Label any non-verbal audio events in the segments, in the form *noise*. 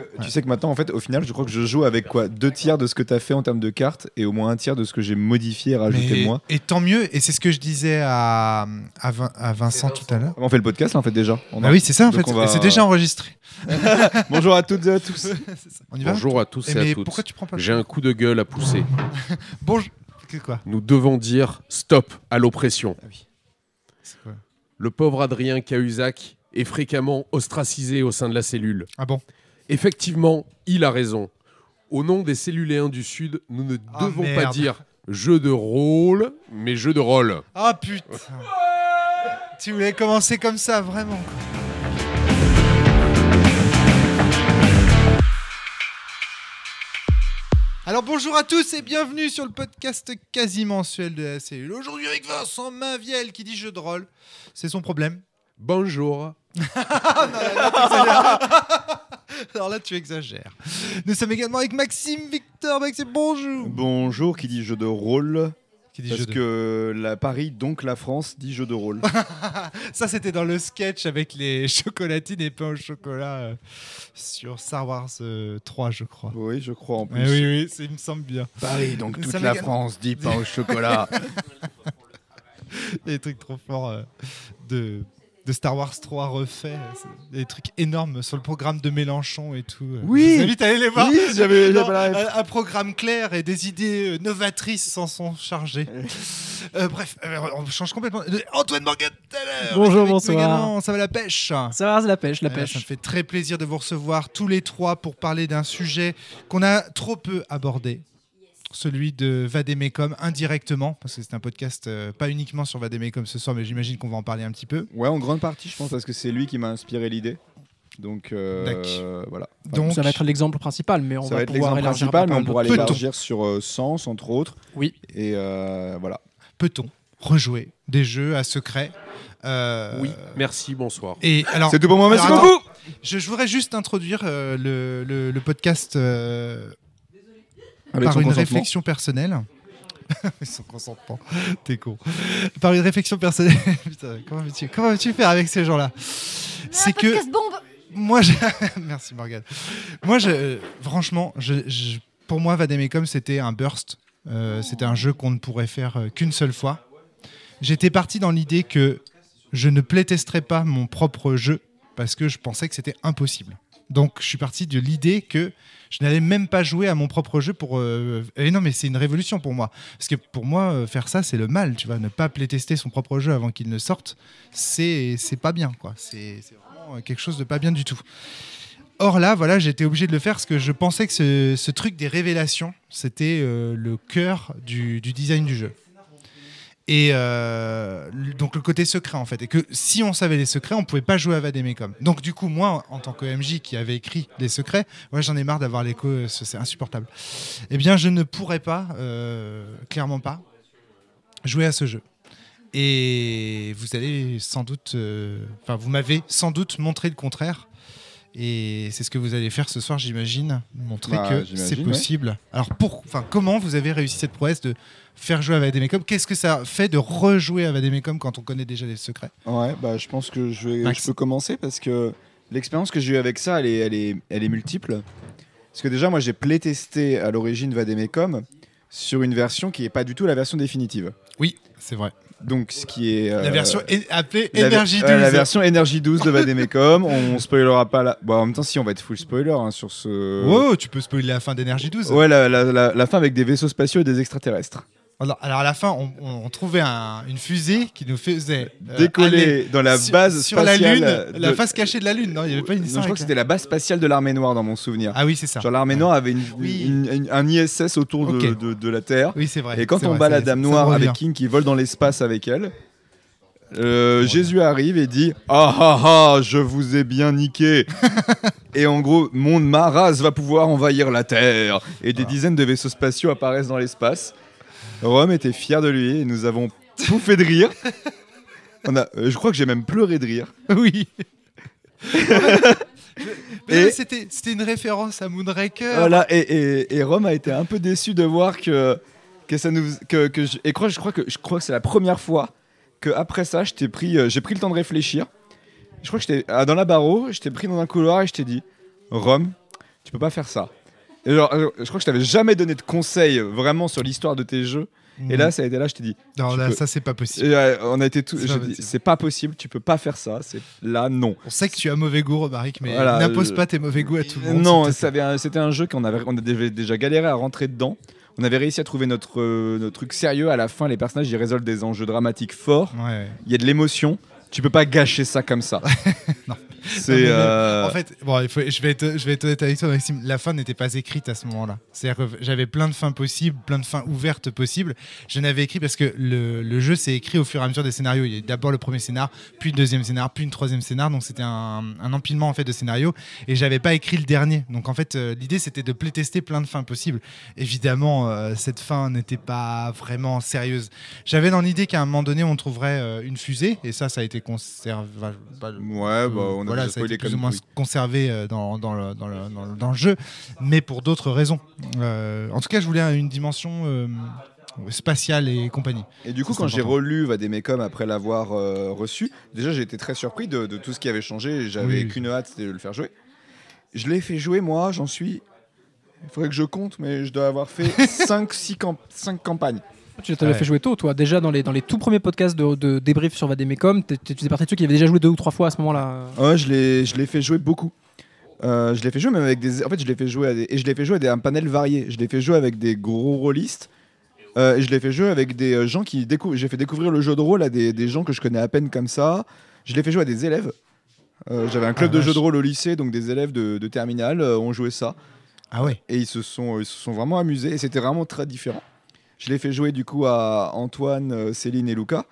que, tu sais que maintenant, en fait, au final, je crois que je joue avec quoi Deux tiers de ce que tu as fait en termes de cartes et au moins un tiers de ce que j'ai modifié et rajouté Mais- moi. Et tant mieux, et c'est ce que je disais à, à, Vin- à Vincent tout à l'heure. On fait le podcast, là, en fait, déjà. On Bah a- oui, c'est ça en Donc fait, va- c'est déjà enregistré. *laughs* Bonjour à toutes et à tous. *laughs* On y va Bonjour à tous Eh, et, Mais à toutes. pourquoi tu prends pas J'ai un coup de gueule à pousser. *laughs* Bonjour. Que quoi Nous devons dire stop à l'oppression. C'est quoi Le pauvre Adrien Cahuzac est fréquemment ostracisé au sein de la cellule. Ah bon Effectivement, il a raison. Au nom des celluléens du Sud, nous ne Ah, devons pas dire jeu de rôle, mais jeu de rôle. Ah putain Tu voulais commencer comme ça, vraiment. Alors bonjour à tous et bienvenue sur le podcast quasi mensuel de la cellule. Aujourd'hui avec Vincent Mainviel qui dit jeu de rôle. C'est son problème. Bonjour. *laughs* Alors là tu exagères. Nous sommes également avec Maxime Victor. Maxime, bonjour. Bonjour, qui dit jeu de rôle Qui dit Parce jeu de- que la Paris, donc la France, dit jeu de rôle. *laughs* Ça, c'était dans le sketch avec les *laughs* chocolatines et pain au chocolat euh, sur Star Wars euh, 3, je crois. oui, je crois en plus. Eh oui, oui, c'est- il me semble bien. Paris, donc toute la France dit pain au chocolat. Des trucs trop forts euh, de, de Star Wars 3 refaits. c'est Des trucs énormes sur le programme de Mélenchon et tout. euh. Oui. Je vous invite à aller les voir. oui, la ref. un, un programme clair et des idées euh, novatrices s'en sont chargées. *laughs* Euh, bref, euh, on change complètement. Euh, Antoine Morgan tout à l'heure. Bonjour, Avec bonsoir. Ça va la pêche Ça va, c'est la pêche, la Euh, pêche. Ça me fait très plaisir de vous recevoir tous les trois pour parler d'un sujet qu'on a trop peu abordé. Celui de Vademecum indirectement, parce que c'est un podcast euh, pas uniquement sur Vademecum ce soir, mais j'imagine qu'on va en parler un petit peu. Ouais, en grande partie, je pense, parce que c'est lui qui m'a inspiré l'idée. Donc, euh, voilà. Donc, ça va être l'exemple principal, mais on ça va, va être pouvoir élargir principal, mais on pourra l'élargir sur euh, Sens, entre autres. Oui. Et euh, voilà. peut-on rejouer des jeux à secret Euh, Oui, merci, bonsoir. Et alors, C'est tout pour moi, merci beaucoup je, je voudrais juste introduire euh, le, le- le podcast euh, Avec par une réflexion personnelle. *laughs* Son consentement, t'es con. Par une réflexion personnelle. *laughs* Putain, comment veux-tu comment veux-tu faire avec ces gens-là? C'est que bombe moi, je... *laughs* merci Morgane. Moi, je, franchement, je, je- pour moi, Vademecum, c'était un burst. Euh, c'était un jeu qu'on ne pourrait faire euh, qu'une seule fois. J'étais parti dans l'idée que je ne playtesterais pas mon propre jeu parce que je pensais que c'était impossible. Donc, je suis parti de l'idée que je n'allais même pas jouer à mon propre jeu pour. euh, non, mais c'est une révolution pour moi. Parce que pour moi, euh, faire ça, c'est le mal. Tu vois, ne pas playtester son propre jeu avant qu'il ne sorte, c'est pas bien, quoi. C'est vraiment quelque chose de pas bien du tout. Or là, voilà, j'étais obligé de le faire parce que je pensais que ce, truc des révélations, c'était euh, le cœur du design du jeu. Et euh, donc le côté secret en fait. Et que si on savait les secrets, on pouvait pas jouer à Vademecum. Donc du coup, moi, en tant que MJ qui avait écrit les secrets, ouais, j'en ai marre d'avoir l'écho, euh, ce- c'est insupportable. Eh bien, je ne pourrais pas, euh, clairement pas, jouer à ce jeu. Et vous allez sans doute, enfin, vous m'avez sans doute montré le contraire. Et c'est ce que vous allez faire ce soir, j'imagine, montrer Bah, que c'est ouais. possible. Alors, pour, comment vous avez réussi cette prouesse de faire jouer à Vademecum Qu'est-ce que ça fait de rejouer à Vademecum quand on connaît déjà les secrets? Ouais, bah, je pense que je, vais, je peux commencer parce que l'expérience que j'ai eue avec ça, elle est, elle, est, elle est multiple. Parce que déjà, moi, j'ai playtesté à l'origine Vademecum sur une version qui n'est pas du tout la version définitive. Oui, c'est vrai. Donc, ce qui est. La euh, version appelée Energy 12. euh, la version Energy 12 de Vademecum. on *laughs* spoilera pas la. Bon, en même temps, si, on va être full spoiler hein, sur ce. Oh, tu peux spoiler la fin d'Energy 12. Ouais, la, la- la- la fin avec des vaisseaux spatiaux et des extraterrestres. Alors, à la fin, on, trouvait un- une fusée qui nous faisait euh, Décoller dans la sur- base sur la spatiale. Lune, la de- face cachée de la Lune. Non, il n'y avait pas une Non, je histoire crois que c'était la base spatiale de l'armée noire dans mon souvenir. Ah oui, c'est ça. Genre l'armée noire avait une, Oui. une- une- un ISS autour de, Ok. de- de la Terre. Oui, c'est vrai. Et quand on vrai, bat la dame noire avec King qui vole dans l'espace avec elle, euh, Jésus arrive et dit Ah ah ah, je vous ai bien niqué. *laughs* et en gros, mon ma race va pouvoir envahir la Terre. Et des dizaines de vaisseaux spatiaux apparaissent dans l'espace. Rome était fier de lui et nous avons pouffé de rire. *laughs* On a, euh, je crois que j'ai même pleuré de rire. Oui. Mais *laughs* Et- C'était une référence à Moonraker. Voilà, et, et, et Rome a été un peu déçu de voir que, que ça nous. Que, que je, et crois, je crois que, je crois que c'est la première fois que après ça, pris, euh, j'ai pris le temps de réfléchir. Je crois que j'étais ah, dans la barreau, je t'ai pris dans un couloir et je t'ai dit Rome, tu peux pas faire ça. Et genre, euh, je crois que je t'avais jamais donné de conseils vraiment sur l'histoire de tes jeux. Et là, ça a été là, je t'ai dit. non, là, peux- ça c'est pas possible. Et, euh, on a été tout. C'est pas possible. C'est pas possible, tu peux pas faire ça. C'est là, non. On sait que tu as mauvais goût, Romaric, mais Voilà, n'impose pas tes mauvais goûts à tout le monde. Non, un- c'était un jeu qu'on avait, on avait déjà galéré à rentrer dedans. On avait réussi à trouver notre, euh, notre truc sérieux. À la fin, les personnages ils résolvent des enjeux dramatiques forts. plaît. Ouais, ouais. Il y a de l'émotion. Tu peux pas gâcher ça comme ça. *laughs* Non. C'est. Euh, En fait, bon, il faut- je, vais être, je vais être honnête avec toi, Maxime. La fin n'était pas écrite à ce moment-là. C'est-à-dire que j'avais plein de fins possibles, plein de fins ouvertes possibles. Je n'avais écrit parce que le, le jeu s'est écrit au fur et à mesure des scénarios. Il y a d'abord le premier scénar, puis le deuxième scénar, puis une troisième scénar. Donc c'était un, un empilement en fait de scénarios. Et j'avais pas écrit le dernier. Donc en fait, euh, l'idée c'était de playtester plein de fins possibles. Évidemment, euh, cette fin n'était pas vraiment sérieuse. J'avais dans l'idée qu'à un moment donné, on trouverait une fusée. Et ça, ça a été conservé. bah, Ouais, bah, on a voilà, ça a été plus ou moins oui. conservé euh, dans, dans, le, dans, le, dans, le, dans le jeu, mais pour d'autres raisons. Euh, en tout cas, je voulais une dimension euh, spatiale et compagnie. Et du coup, quand j'ai relu Vademecum après l'avoir euh, reçu, déjà j'ai été très surpris de, de tout ce qui avait changé. J'avais Oui. qu'une hâte, c'était de le faire jouer. Je l'ai fait jouer, moi, j'en suis. Il faudrait que je compte, mais je dois avoir fait *laughs* 5-6 campagnes. Tu Ouais. fait jouer tôt, toi. Déjà dans les, dans les tout premiers podcasts de, de débrief sur Vademecum, tu faisais partie de ceux qui avaient déjà joué deux ou trois fois à ce moment-là. Ouais, je l'ai, je l'ai fait jouer beaucoup. Euh, je l'ai fait jouer même avec des. En fait, je l'ai fait jouer à des... et je l'ai fait jouer à des, un panel varié. Je l'ai fait jouer avec des gros rôlistes. euh, et je l'ai fait jouer avec des euh, gens qui découvrent. J'ai fait découvrir le jeu de rôle à des, des gens que je connais à peine comme ça. Je l'ai fait jouer à des élèves. Euh, J'avais un club Ah, de jeux de rôle au lycée, donc des élèves de, de terminale euh, ont joué ça. Ah ouais Et ils se sont, ils se sont vraiment amusés. Et c'était vraiment très différent. Je l'ai fait jouer du coup à Antoine, euh, Céline et Lucas.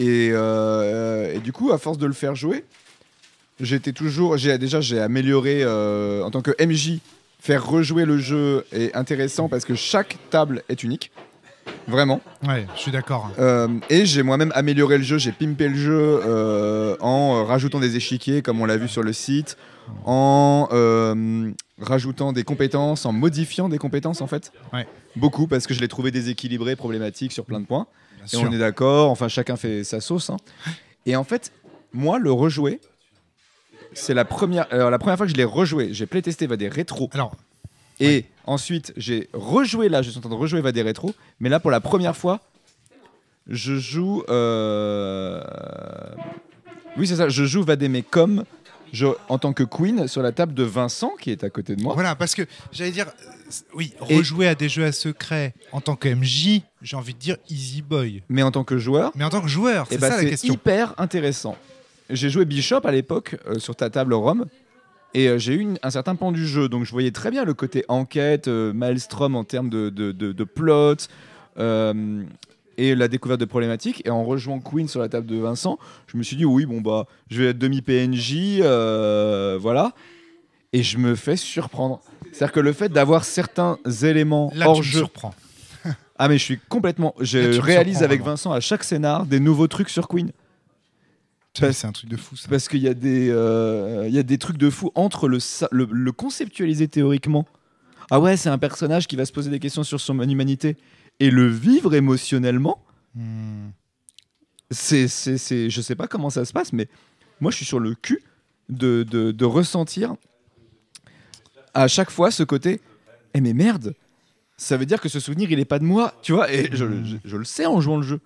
Et, euh, et du coup, à force de le faire jouer, j'étais toujours. J'ai déjà j'ai amélioré euh, en tant que MJ. Faire rejouer le jeu est intéressant parce que chaque table est unique. Vraiment. Ouais, je suis d'accord. Euh, et j'ai moi-même amélioré le jeu, j'ai pimpé le jeu euh, en rajoutant des échiquiers, comme on l'a vu sur le site, en euh, rajoutant des compétences, en modifiant des compétences en fait. Ouais. Beaucoup, parce que je l'ai trouvé déséquilibré, problématique sur plein de points. Bien Et sûr. on est d'accord, enfin chacun fait sa sauce. hein. Et en fait, moi, le rejouer, c'est la première, alors, la première fois que je l'ai rejoué. J'ai playtesté va des rétros. Alors, Et ensuite, j'ai rejoué là, je suis en train de rejouer va des rétros, mais là pour la première fois, je joue. euh, Oui, c'est ça, je joue Vademé comme je, en tant que Queen sur la table de Vincent qui est à côté de moi. voilà, parce que j'allais dire, euh, oui, Et- rejouer à des jeux à secret en tant que MJ, j'ai envie de dire easy boy. Mais en tant que joueur, Mais en tant que joueur, eh c'est ben, ça la c'est question. hyper intéressant. J'ai joué Bishop à l'époque euh, sur ta table Rome. Et euh, j'ai eu une- un certain pan du jeu, donc je voyais très bien le côté enquête, euh, Maelstrom en termes de, de, de- de plot, euh, et la découverte de problématiques. Et en rejoignant Queen sur la table de Vincent, je me suis dit oui, bon bah, je vais être demi-PNJ, euh, voilà. Et je me fais surprendre. C'est-à-dire que le fait d'avoir certains éléments Là, hors tu me jeu. surprends. *laughs* Ah, mais je suis complètement. Je Là, réalise avec vraiment. Vincent à chaque scénar des nouveaux trucs sur Queen. C'est un truc de fou ça. Parce qu'il y, a des, euh, y a des trucs de fou entre le, le conceptualiser théoriquement. Ah ouais, c'est un personnage qui va se poser des questions sur son humanité. Et le vivre émotionnellement, Hmm. c'est, c'est, c'est- je sais pas comment ça se passe, mais moi je suis sur le cul de, de, de ressentir à chaque fois ce côté Eh mais merde, ça veut dire que ce souvenir il est pas de moi, tu vois, et je, je- je le sais en jouant le jeu.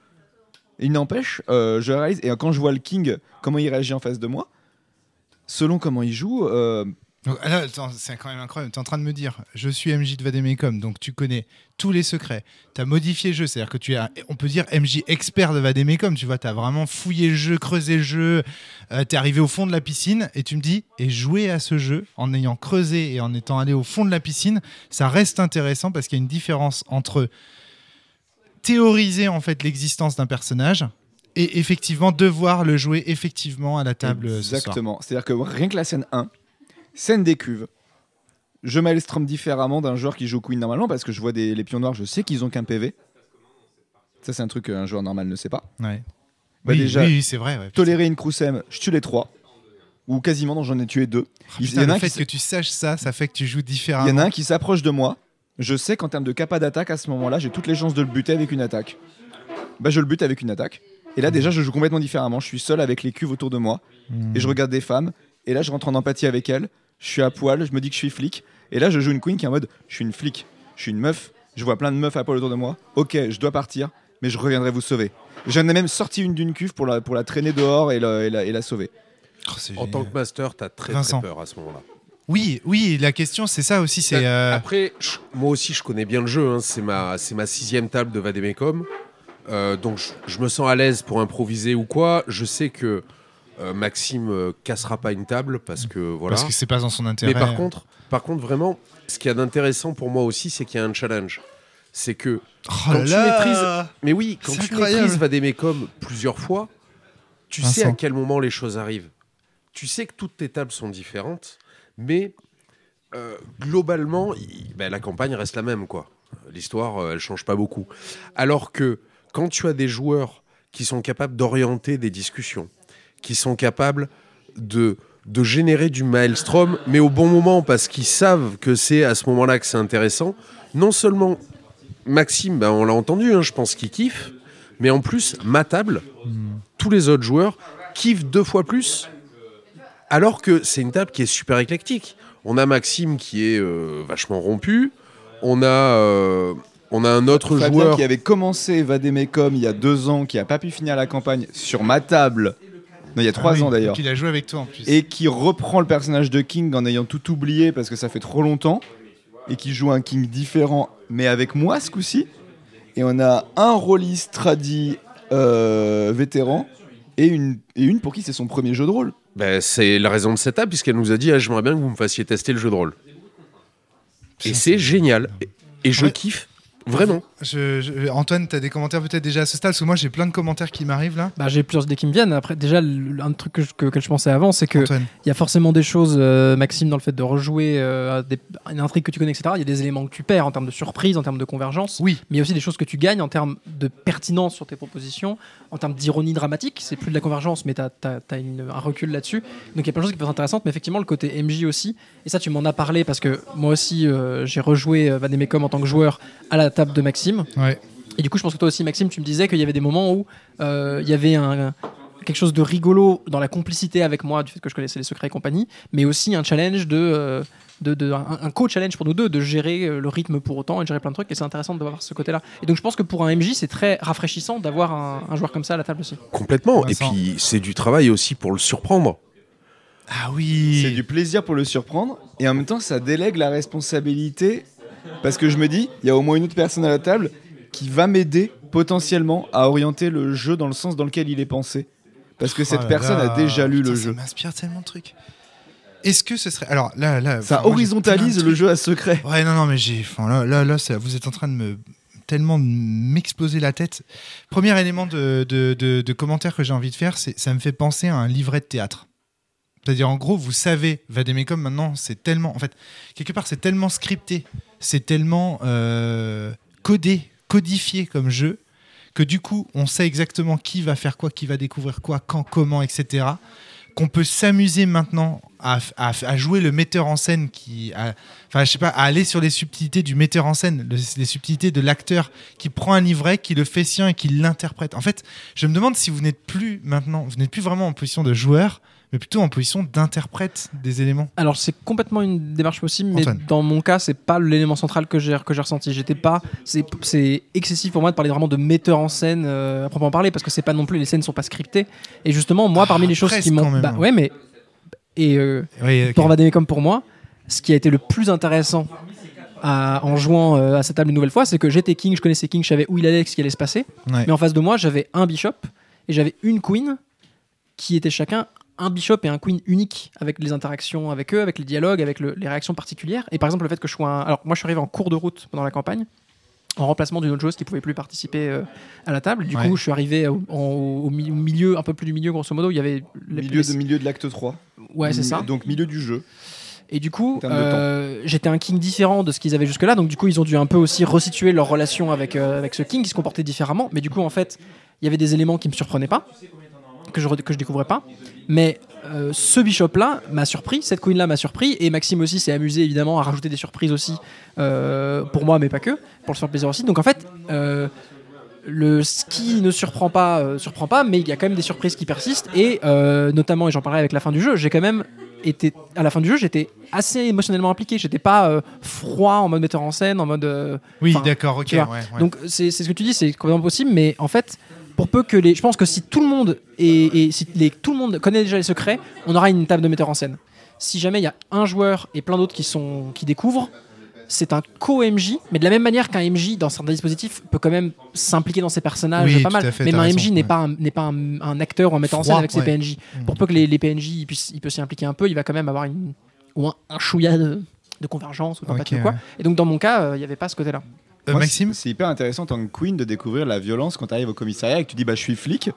Il n'empêche, euh, je réalise, et quand je vois le King, comment il réagit en face de moi, selon comment il joue, euh, c'est quand même incroyable. Tu es en train de me dire, je suis MJ de Vademecum, donc tu connais tous les secrets. Tu as modifié le jeu, c'est-à-dire que tu es, on peut dire MJ expert de Vademecum. Tu vois, tu as vraiment fouillé le jeu, creusé le jeu. tu es arrivé au fond de la piscine et tu me dis, et jouer à ce jeu en ayant creusé et en étant allé au fond de la piscine, ça reste intéressant parce qu'il y a une différence entre théoriser en fait l'existence d'un personnage et effectivement devoir le jouer effectivement à la table. Exactement. C'est-à-dire que rien que la scène 1, scène des cuves, je maelstrom différemment d'un joueur qui joue Queen normalement parce que je vois des, les pions noirs, je sais qu'ils ont qu'un PV. Ça, c'est un truc qu'un joueur normal ne sait pas. Ouais. Bah, oui, déjà, oui, c'est vrai. ouais. Tolérer une Croussem, je tue les trois. Ou quasiment, j'en ai tué deux. Il Putain, y en a le un fait qui que tu saches ça, ça fait que tu joues différemment. Il y en a un qui s'approche de moi. Je sais qu'en termes de capa d'attaque, à ce moment-là, j'ai toutes les chances de le buter avec une attaque. Bah, je le bute avec une attaque. Et là, déjà, je joue complètement différemment. Je suis seul avec les cuves autour de moi. Hmm. Et je regarde des femmes. Et là, je rentre en empathie avec elles. Je suis à poil, je me dis que je suis flic. Et là, je joue une queen qui est en mode je suis une flic, je suis une meuf, je vois plein de meufs à poil autour de moi. Ok, je dois partir, mais je reviendrai vous sauver. J'en ai même sorti une d'une cuve pour la, pour la traîner dehors et la, et la, et la sauver. Oh, En génial. tant que master, t'as très, très peur à ce moment-là. Oui, oui, la question c'est ça aussi. C'est euh, Après, je- moi aussi, je connais bien le jeu. hein. C'est ma, c'est ma sixième table de Vademecum. Euh, donc, je, je me sens à l'aise pour improviser ou quoi. Je sais que euh, Maxime euh, cassera pas une table parce que voilà. parce que c'est pas dans son intérêt. Mais par contre, par contre, vraiment, ce qu'il y a d'intéressant pour moi aussi, c'est qu'il y a un challenge. C'est que, Oh quand là tu maîtrises- mais oui, quand tu incroyable. maîtrises Vademecum plusieurs fois, tu sais à quel moment les choses arrivent. Tu sais que toutes tes tables sont différentes, mais euh, globalement, il- ben, la campagne reste la même, quoi. L'histoire, euh, elle change pas beaucoup. Alors que quand tu as des joueurs qui sont capables d'orienter des discussions, qui sont capables de de générer du maelstrom, mais au bon moment, parce qu'ils savent que c'est à ce moment-là que c'est intéressant. Non seulement Maxime, ben, on l'a entendu, hein, je pense qu'il kiffe, mais en plus, ma table, tous les autres joueurs kiffent deux fois plus, alors que c'est une table qui est super éclectique. On a Maxime qui est euh, vachement rompu, on a, euh, on a un autre Fabien joueur... qui avait commencé Vademecum il y a deux ans, qui a pas pu finir la campagne sur ma table. Non, il y a trois Ah oui, ans d'ailleurs. a joué avec toi en plus. et qui reprend le personnage de King en ayant tout oublié parce que ça fait trop longtemps et qui joue un King différent mais avec moi ce coup-ci et on a un rôliste tradi euh, vétéran et une, et une pour qui c'est son premier jeu de rôle Ben, c'est la raison de cette table, puisqu'elle nous a dit ah, J'aimerais bien que vous me fassiez tester le jeu de rôle. Et c'est génial. Et- Et je Ouais. kiffe, vraiment. Je- je- Antoine, tu as des commentaires peut-être déjà à ce stade Parce que moi j'ai plein de commentaires qui m'arrivent là. Bah, j'ai plusieurs idées qui me viennent. Après, déjà, un truc que je, que- que je pensais avant, c'est que il y a forcément des choses, euh, Maxime, dans le fait de rejouer euh, des- une intrigue que tu connais, etc. Il y a des éléments que tu perds en termes de surprise, en termes de convergence. Oui. Mais il y a aussi des choses que tu gagnes en termes de pertinence sur tes propositions, en termes d'ironie dramatique. C'est plus de la convergence, mais tu as, un recul là-dessus. Donc il y a plein de choses qui peuvent être intéressantes, mais effectivement, le côté MJ aussi. Et ça, tu m'en as parlé parce que moi aussi, euh, j'ai rejoué euh, Vademecum en tant que joueur à la table de Maxime. Ouais. Et du coup, je pense que toi aussi, Maxime, tu me disais qu'il y avait des moments où euh, il y avait un, quelque chose de rigolo dans la complicité avec moi, du fait que je connaissais les secrets et compagnie, mais aussi un challenge de. euh, de, de- un, un co-challenge pour nous deux de gérer euh, le rythme pour autant et de gérer plein de trucs et c'est intéressant de voir ce côté-là et donc je pense que pour un MJ c'est très rafraîchissant d'avoir un, un joueur comme ça à la table aussi Complètement. Et puis, c'est du travail aussi pour le surprendre. Ah oui. c'est du plaisir pour le surprendre et en même temps ça délègue la responsabilité parce que je me dis il y a au moins une autre personne à la table qui va m'aider potentiellement à orienter le jeu dans le sens dans lequel il est pensé parce que cette Oh là personne là. a déjà lu Putain, le Ça jeu m'inspire tellement de trucs. Est-ce que ce serait. Alors là, là. ça moi, horizontalise le jeu à secret Ouais, non, non, mais j'ai. Enfin, là, là, là, ça- vous êtes en train de me tellement m'exploser la tête. Premier élément de, de, de, de commentaire que j'ai envie de faire, c'est ça me fait penser à un livret de théâtre. C'est-à-dire, en gros, vous savez, Vademecum maintenant, c'est tellement. En fait, quelque part, c'est tellement scripté, c'est tellement euh, codé, codifié comme jeu, que du coup, on sait exactement qui va faire quoi, qui va découvrir quoi, quand, comment, etc. Qu'on peut s'amuser maintenant à, jouer le metteur en scène qui. Enfin, je sais pas, à aller sur les subtilités du metteur en scène, le- les subtilités de l'acteur qui prend un livret, qui le fait sien et qui l'interprète. En fait, je me demande si vous n'êtes plus maintenant, vous n'êtes plus vraiment en position de joueur, mais plutôt en position d'interprète des éléments. alors c'est complètement une démarche possible mais Antoine. dans mon cas c'est pas l'élément central que j'ai que j'ai ressenti j'étais pas c'est excessif pour moi de parler vraiment de metteur en scène euh, à proprement parler parce que c'est pas non plus les scènes sont pas scriptées et justement moi Ah, parmi les choses qui m'ont bah, ouais mais et euh, Oui, ok. pour Vademecum pour moi, ce qui a été le plus intéressant à- en jouant euh, à cette table une nouvelle fois, c'est que j'étais king, je connaissais king, je savais où il allait, ce qui allait se passer. Ouais. Mais en face de moi, j'avais un bishop et j'avais une queen qui était chacun un bishop et un queen unique avec les interactions avec eux, avec les dialogues, avec le- les réactions particulières. Et par exemple, le fait que je sois un... Alors, moi, je suis arrivé en cours de route pendant la campagne, en remplacement d'une autre joueuse qui pouvait plus participer euh, à la table. Du Ouais. coup, je suis arrivé au, en- au mi- au milieu, un peu plus du milieu, grosso modo. Il y avait... les- milieu, les- de, milieu de l'acte 3 Ouais, c'est ça. donc milieu du jeu Et du coup, euh, j'étais un king différent de ce qu'ils avaient jusque-là. Donc, du coup, ils ont dû un peu aussi resituer leur relation avec, euh, avec ce king qui se comportait différemment. Mais du coup, en fait, il y avait des éléments qui me surprenaient pas, que je, que je découvrais pas. Mais euh, ce bishop-là m'a surpris, cette queen-là m'a surpris. Et Maxime aussi s'est amusé, évidemment, à rajouter des surprises aussi euh, pour moi, mais pas que, pour le faire plaisir aussi. Donc, en fait. euh, le ce qui ne surprend pas, euh, surprend pas, mais il y a quand même des surprises qui persistent. Et notamment, et j'en parlerai avec la fin du jeu, j'ai quand même été à la fin du jeu, j'étais assez émotionnellement impliqué. J'étais pas euh, froid en mode metteur en scène, en mode. euh, Oui, d'accord, ok. ouais, ouais. Donc c'est c'est ce que tu dis, c'est complètement possible, mais en fait, pour peu que les, je pense que si tout le monde et, et si les, tout le monde connaît déjà les secrets, on aura une table de metteur en scène. Si jamais il y a un joueur et plein d'autres qui sont qui découvrent, c'est un co-MJ, mais de la même manière qu'un MJ dans certains dispositifs peut quand même s'impliquer dans ses personnages Oui, pas mal. fait, mais un raison, MJ n'est pas un, n'est pas un, un acteur ou un metteur en scène avec ses. PNJ. Mm. Pour peu que les, les PNJ il peut s'y impliquer un peu, il va quand même avoir une ou un, un chouïa de, de convergence ou quoi. ouais. Et donc dans mon cas, euh, il n'y avait pas ce côté-là. Euh, Moi, Maxime c'est- hyper intéressant en tant que queen de découvrir la violence quand tu arrives au commissariat et que tu dis bah je suis flic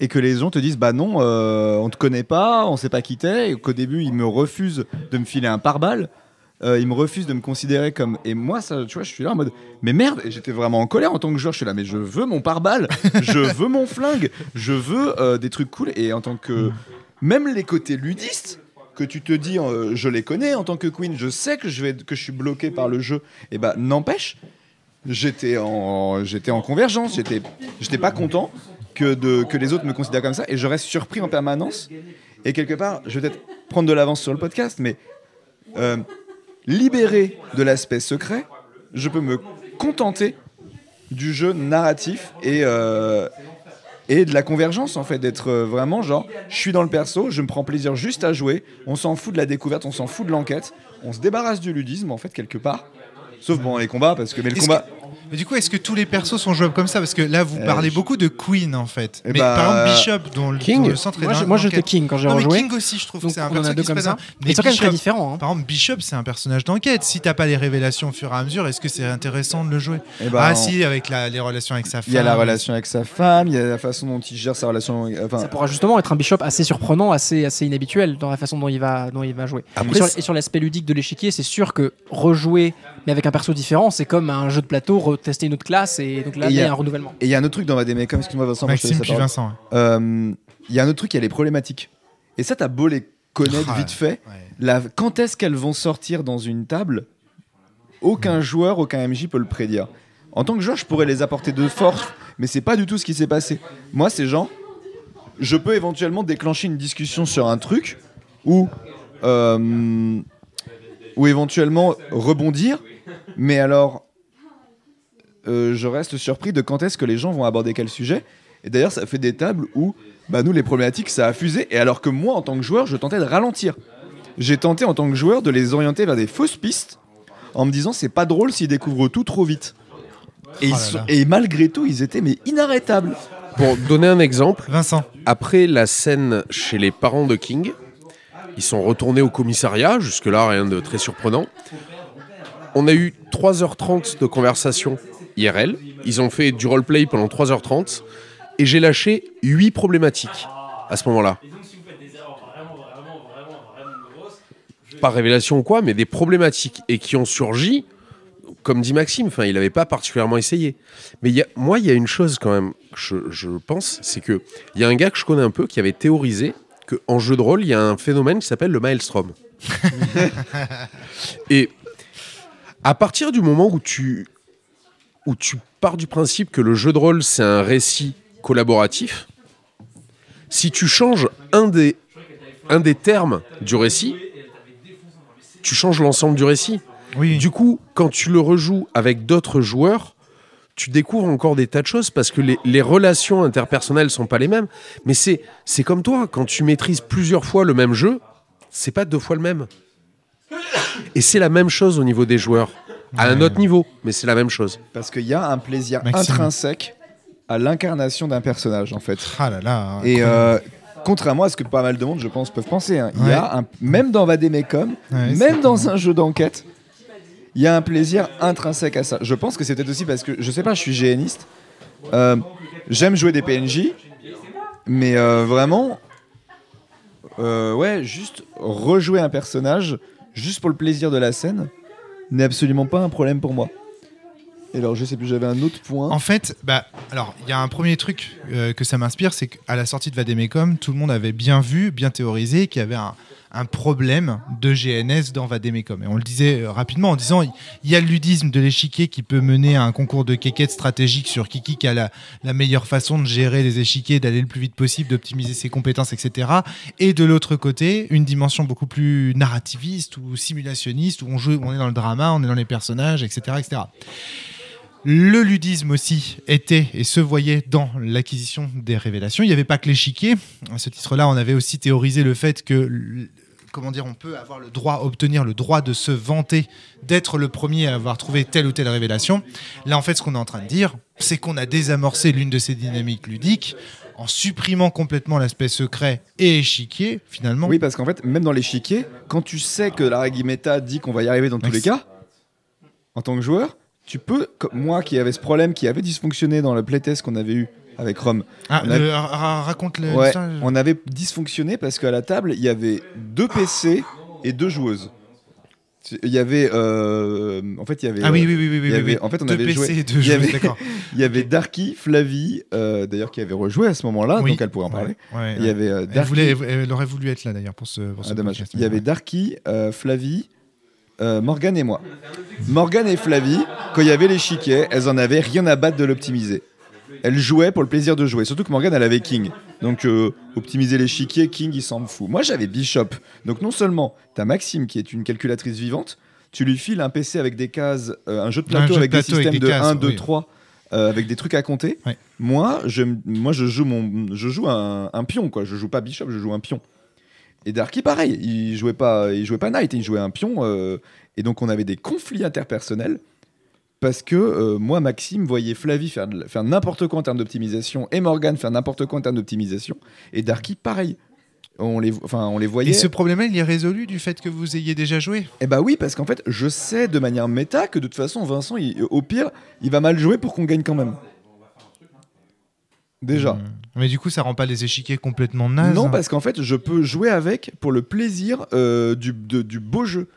et que les gens te disent bah non euh, on te connaît pas, on sait pas qui t'es et qu'au début ils me refusent de me filer un pare-balles. euh, ils me refusent de me considérer comme et moi ça tu vois je suis là en mode mais merde et j'étais vraiment en colère en tant que joueur je suis là mais je veux mon pare-balles *laughs* je veux mon flingue je veux euh, des trucs cool et en tant que même les côtés ludistes que tu te dis euh, je les connais en tant que queen je sais que je vais que je suis bloqué par le jeu et bah n'empêche j'étais en j'étais en convergence j'étais j'étais pas content que de que les autres me considèrent comme ça et je reste surpris en permanence. Et quelque part je vais peut-être prendre de l'avance sur le podcast mais euh, libéré de l'aspect secret je peux me contenter du jeu narratif et euh, et de la convergence en fait d'être euh, vraiment genre je suis dans le perso je me prends plaisir juste à jouer on s'en fout de la découverte on s'en fout de l'enquête on se débarrasse du ludisme en fait quelque part sauf pendant les combats parce que mais le combat Mais du coup, est-ce que tous les persos sont jouables comme ça? Parce que là, vous Euh, parlez je- beaucoup de Queen en fait. Eh mais bah, par exemple, Bishop, dont le, King. dont le centre est Moi, je- moi j'étais. King quand j'ai rejoué. King aussi, je trouve Donc que c'est un on en perso a deux qui se comme ça. Mais ils sont quand même très différents. hein. Par exemple, Bishop, c'est un personnage d'enquête. Si t'as pas les révélations au fur et à mesure, est-ce que c'est intéressant de le jouer? Eh ben, Ah on- si, avec la- les relations avec sa femme. il y a la relation avec sa femme il y a la façon dont il gère sa relation enfin Ça pourra justement être un bishop assez surprenant, assez, assez inhabituel dans la façon dont il va, dont il va jouer. Après, et sur, c'est- et sur l'aspect ludique de l'échiquier, c'est sûr que rejouer, mais avec un perso différent, c'est comme un jeu de plateau, retester une autre classe, et donc là, il y y a un renouvellement. et il y a un autre truc dans Vademecum excuse-moi Vincent moi, je te Maxime puis. Vincent. ouais. Euh, il y a un autre truc il y a les problématiques et ça t'as beau les connaître Ah, vite fait ouais. la, quand est-ce qu'elles vont sortir dans une table? Aucun joueur, aucun MJ peut le prédire. En tant que joueur, je pourrais les apporter de force, mais c'est pas du tout ce qui s'est passé. Moi, ces gens, je peux éventuellement déclencher une discussion sur un truc ou euh, ou éventuellement rebondir, mais alors euh, je reste surpris de quand est-ce que les gens vont aborder quel sujet. Et d'ailleurs, ça fait des tables où bah, nous, les problématiques, ça a fusé, et alors que moi, en tant que joueur, je tentais de ralentir j'ai tenté en tant que joueur de les orienter vers des fausses pistes en me disant c'est pas drôle s'ils découvrent tout trop vite. Et, ils Oh là sont- là. et malgré tout, ils étaient mais inarrêtables. Pour donner un exemple, Vincent. après la scène chez les parents de King, ils sont retournés au commissariat, jusque-là rien de très surprenant. On a eu 3h30 de conversation IRL, ils ont fait du roleplay pendant 3h30, et j'ai lâché 8 problématiques à ce moment-là. Pas révélation ou quoi, mais des problématiques, et qui ont surgi, comme dit Maxime, enfin, il n'avait pas particulièrement essayé. Mais il y a- moi, il y a une chose quand même, que je, je pense, c'est que il y a un gars que je connais un peu qui avait théorisé qu'en jeu de rôle, il y a un phénomène qui s'appelle le maelstrom. *laughs* Et à partir du moment où tu, où tu pars du principe que le jeu de rôle, c'est un récit collaboratif, si tu changes un des, un des termes du récit, tu changes l'ensemble du récit. Oui. Du coup, quand tu le rejoues avec d'autres joueurs, tu découvres encore des tas de choses parce que les, les relations interpersonnelles sont pas les mêmes. Mais c'est c'est comme toi, quand tu maîtrises plusieurs fois le même jeu, c'est pas deux fois le même. Et c'est la même chose au niveau des joueurs. À un autre niveau, mais c'est la même chose. Parce qu'il y a un plaisir Maxime. intrinsèque à l'incarnation d'un personnage en fait. Ah là là. Et euh, contrairement à ce que pas mal de monde, je pense, peuvent penser, hein, il y a un, même dans Vademecum, Ouais, même dans un jeu d'enquête, il y a un plaisir intrinsèque à ça. Je pense que c'est peut-être aussi parce que, je sais pas, je suis GNiste, euh, j'aime jouer des PNJ, mais euh, vraiment, euh, ouais, juste rejouer un personnage, juste pour le plaisir de la scène, n'est absolument pas un problème pour moi. Et alors, je sais plus, j'avais un autre point. En fait, bah, alors, il y a un premier truc euh, que ça m'inspire, c'est qu'à la sortie de Vademecum, tout le monde avait bien vu, bien théorisé qu'il y avait un, un problème de GNS dans Vademecum. Et on le disait euh, rapidement en disant il y a le ludisme de l'échiquier qui peut mener à un concours de quéquettes stratégique sur qui qui a la, la meilleure façon de gérer les échiquiers, d'aller le plus vite possible, d'optimiser ses compétences, etc. Et de l'autre côté, une dimension beaucoup plus narrativiste ou simulationniste où on joue, on est dans le drama, on est dans les personnages, etc., etc. Le ludisme aussi était et se voyait dans l'acquisition des révélations. Il n'y avait pas que l'échiquier. À ce titre-là, on avait aussi théorisé le fait que, comment dire, on peut avoir le droit, obtenir le droit de se vanter d'être le premier à avoir trouvé telle ou telle révélation. Là, en fait, ce qu'on est en train de dire, c'est qu'on a désamorcé l'une de ces dynamiques ludiques en supprimant complètement l'aspect secret et échiquier, finalement. Oui, parce qu'en fait, même dans l'échiquier, quand tu sais que la règle méta dit qu'on va y arriver dans tous les cas, en tant que joueur, tu peux, comme moi qui avait ce problème, qui avait dysfonctionné dans le playtest qu'on avait eu avec Rome, Ah, on a- le- ra- raconte le. ouais, on avait dysfonctionné parce qu'à la table, il y avait deux PC et deux joueuses. Il y avait, euh, en fait, il y avait, Ah oui, oui, oui, oui. il y oui, avait- oui. en fait, on Deux avait PC joué- et deux il y joueuses, avait- d'accord. *laughs* il y avait Darky, Flavie, euh, d'ailleurs qui avait rejoué à ce moment-là, Oui. donc elle pourrait en parler. Ouais, ouais, Il y avait euh, Elle, Darky, voulait, elle aurait voulu être là d'ailleurs pour ce, pour ce Ah, dommage. Il y avait Darky, Flavie, Morgane et moi. Morgane et Flavie, quand il y avait l'échiquier, elles en avaient rien à battre de l'optimiser. Elles jouaient pour le plaisir de jouer. Surtout que Morgane, elle avait King. Donc, euh, optimiser l'échiquier, King, il s'en fout. Moi, j'avais Bishop. Donc, non seulement, t'as Maxime, qui est une calculatrice vivante, tu lui files un PC avec des cases, euh, un jeu de plateau jeu avec des plateau systèmes des de cases, 1, 2, oui. 3, euh, avec des trucs à compter. Ouais. Moi, je, moi je, joue mon, je joue un, un pion, quoi. Je joue pas Bishop, je joue un pion. Et Darky, pareil, il jouait pas, il jouait pas Knight, il jouait un pion. euh, et donc, on avait des conflits interpersonnels. Parce que euh, moi, Maxime, voyait Flavie faire, n'importe quoi en termes d'optimisation et Morgan faire n'importe quoi en termes d'optimisation. Et Darky, pareil. On les, enfin, on les voyait. Et ce problème-là, il est résolu du fait que vous ayez déjà joué Eh bah oui, parce qu'en fait, je sais de manière méta que de toute façon, Vincent, il- au pire, il va mal jouer pour qu'on gagne quand même. Déjà. Hmm. Mais du coup, ça rend pas les échiquiers complètement nazes Non, parce qu'en fait, je peux jouer avec pour le plaisir euh, du, de- du beau jeu.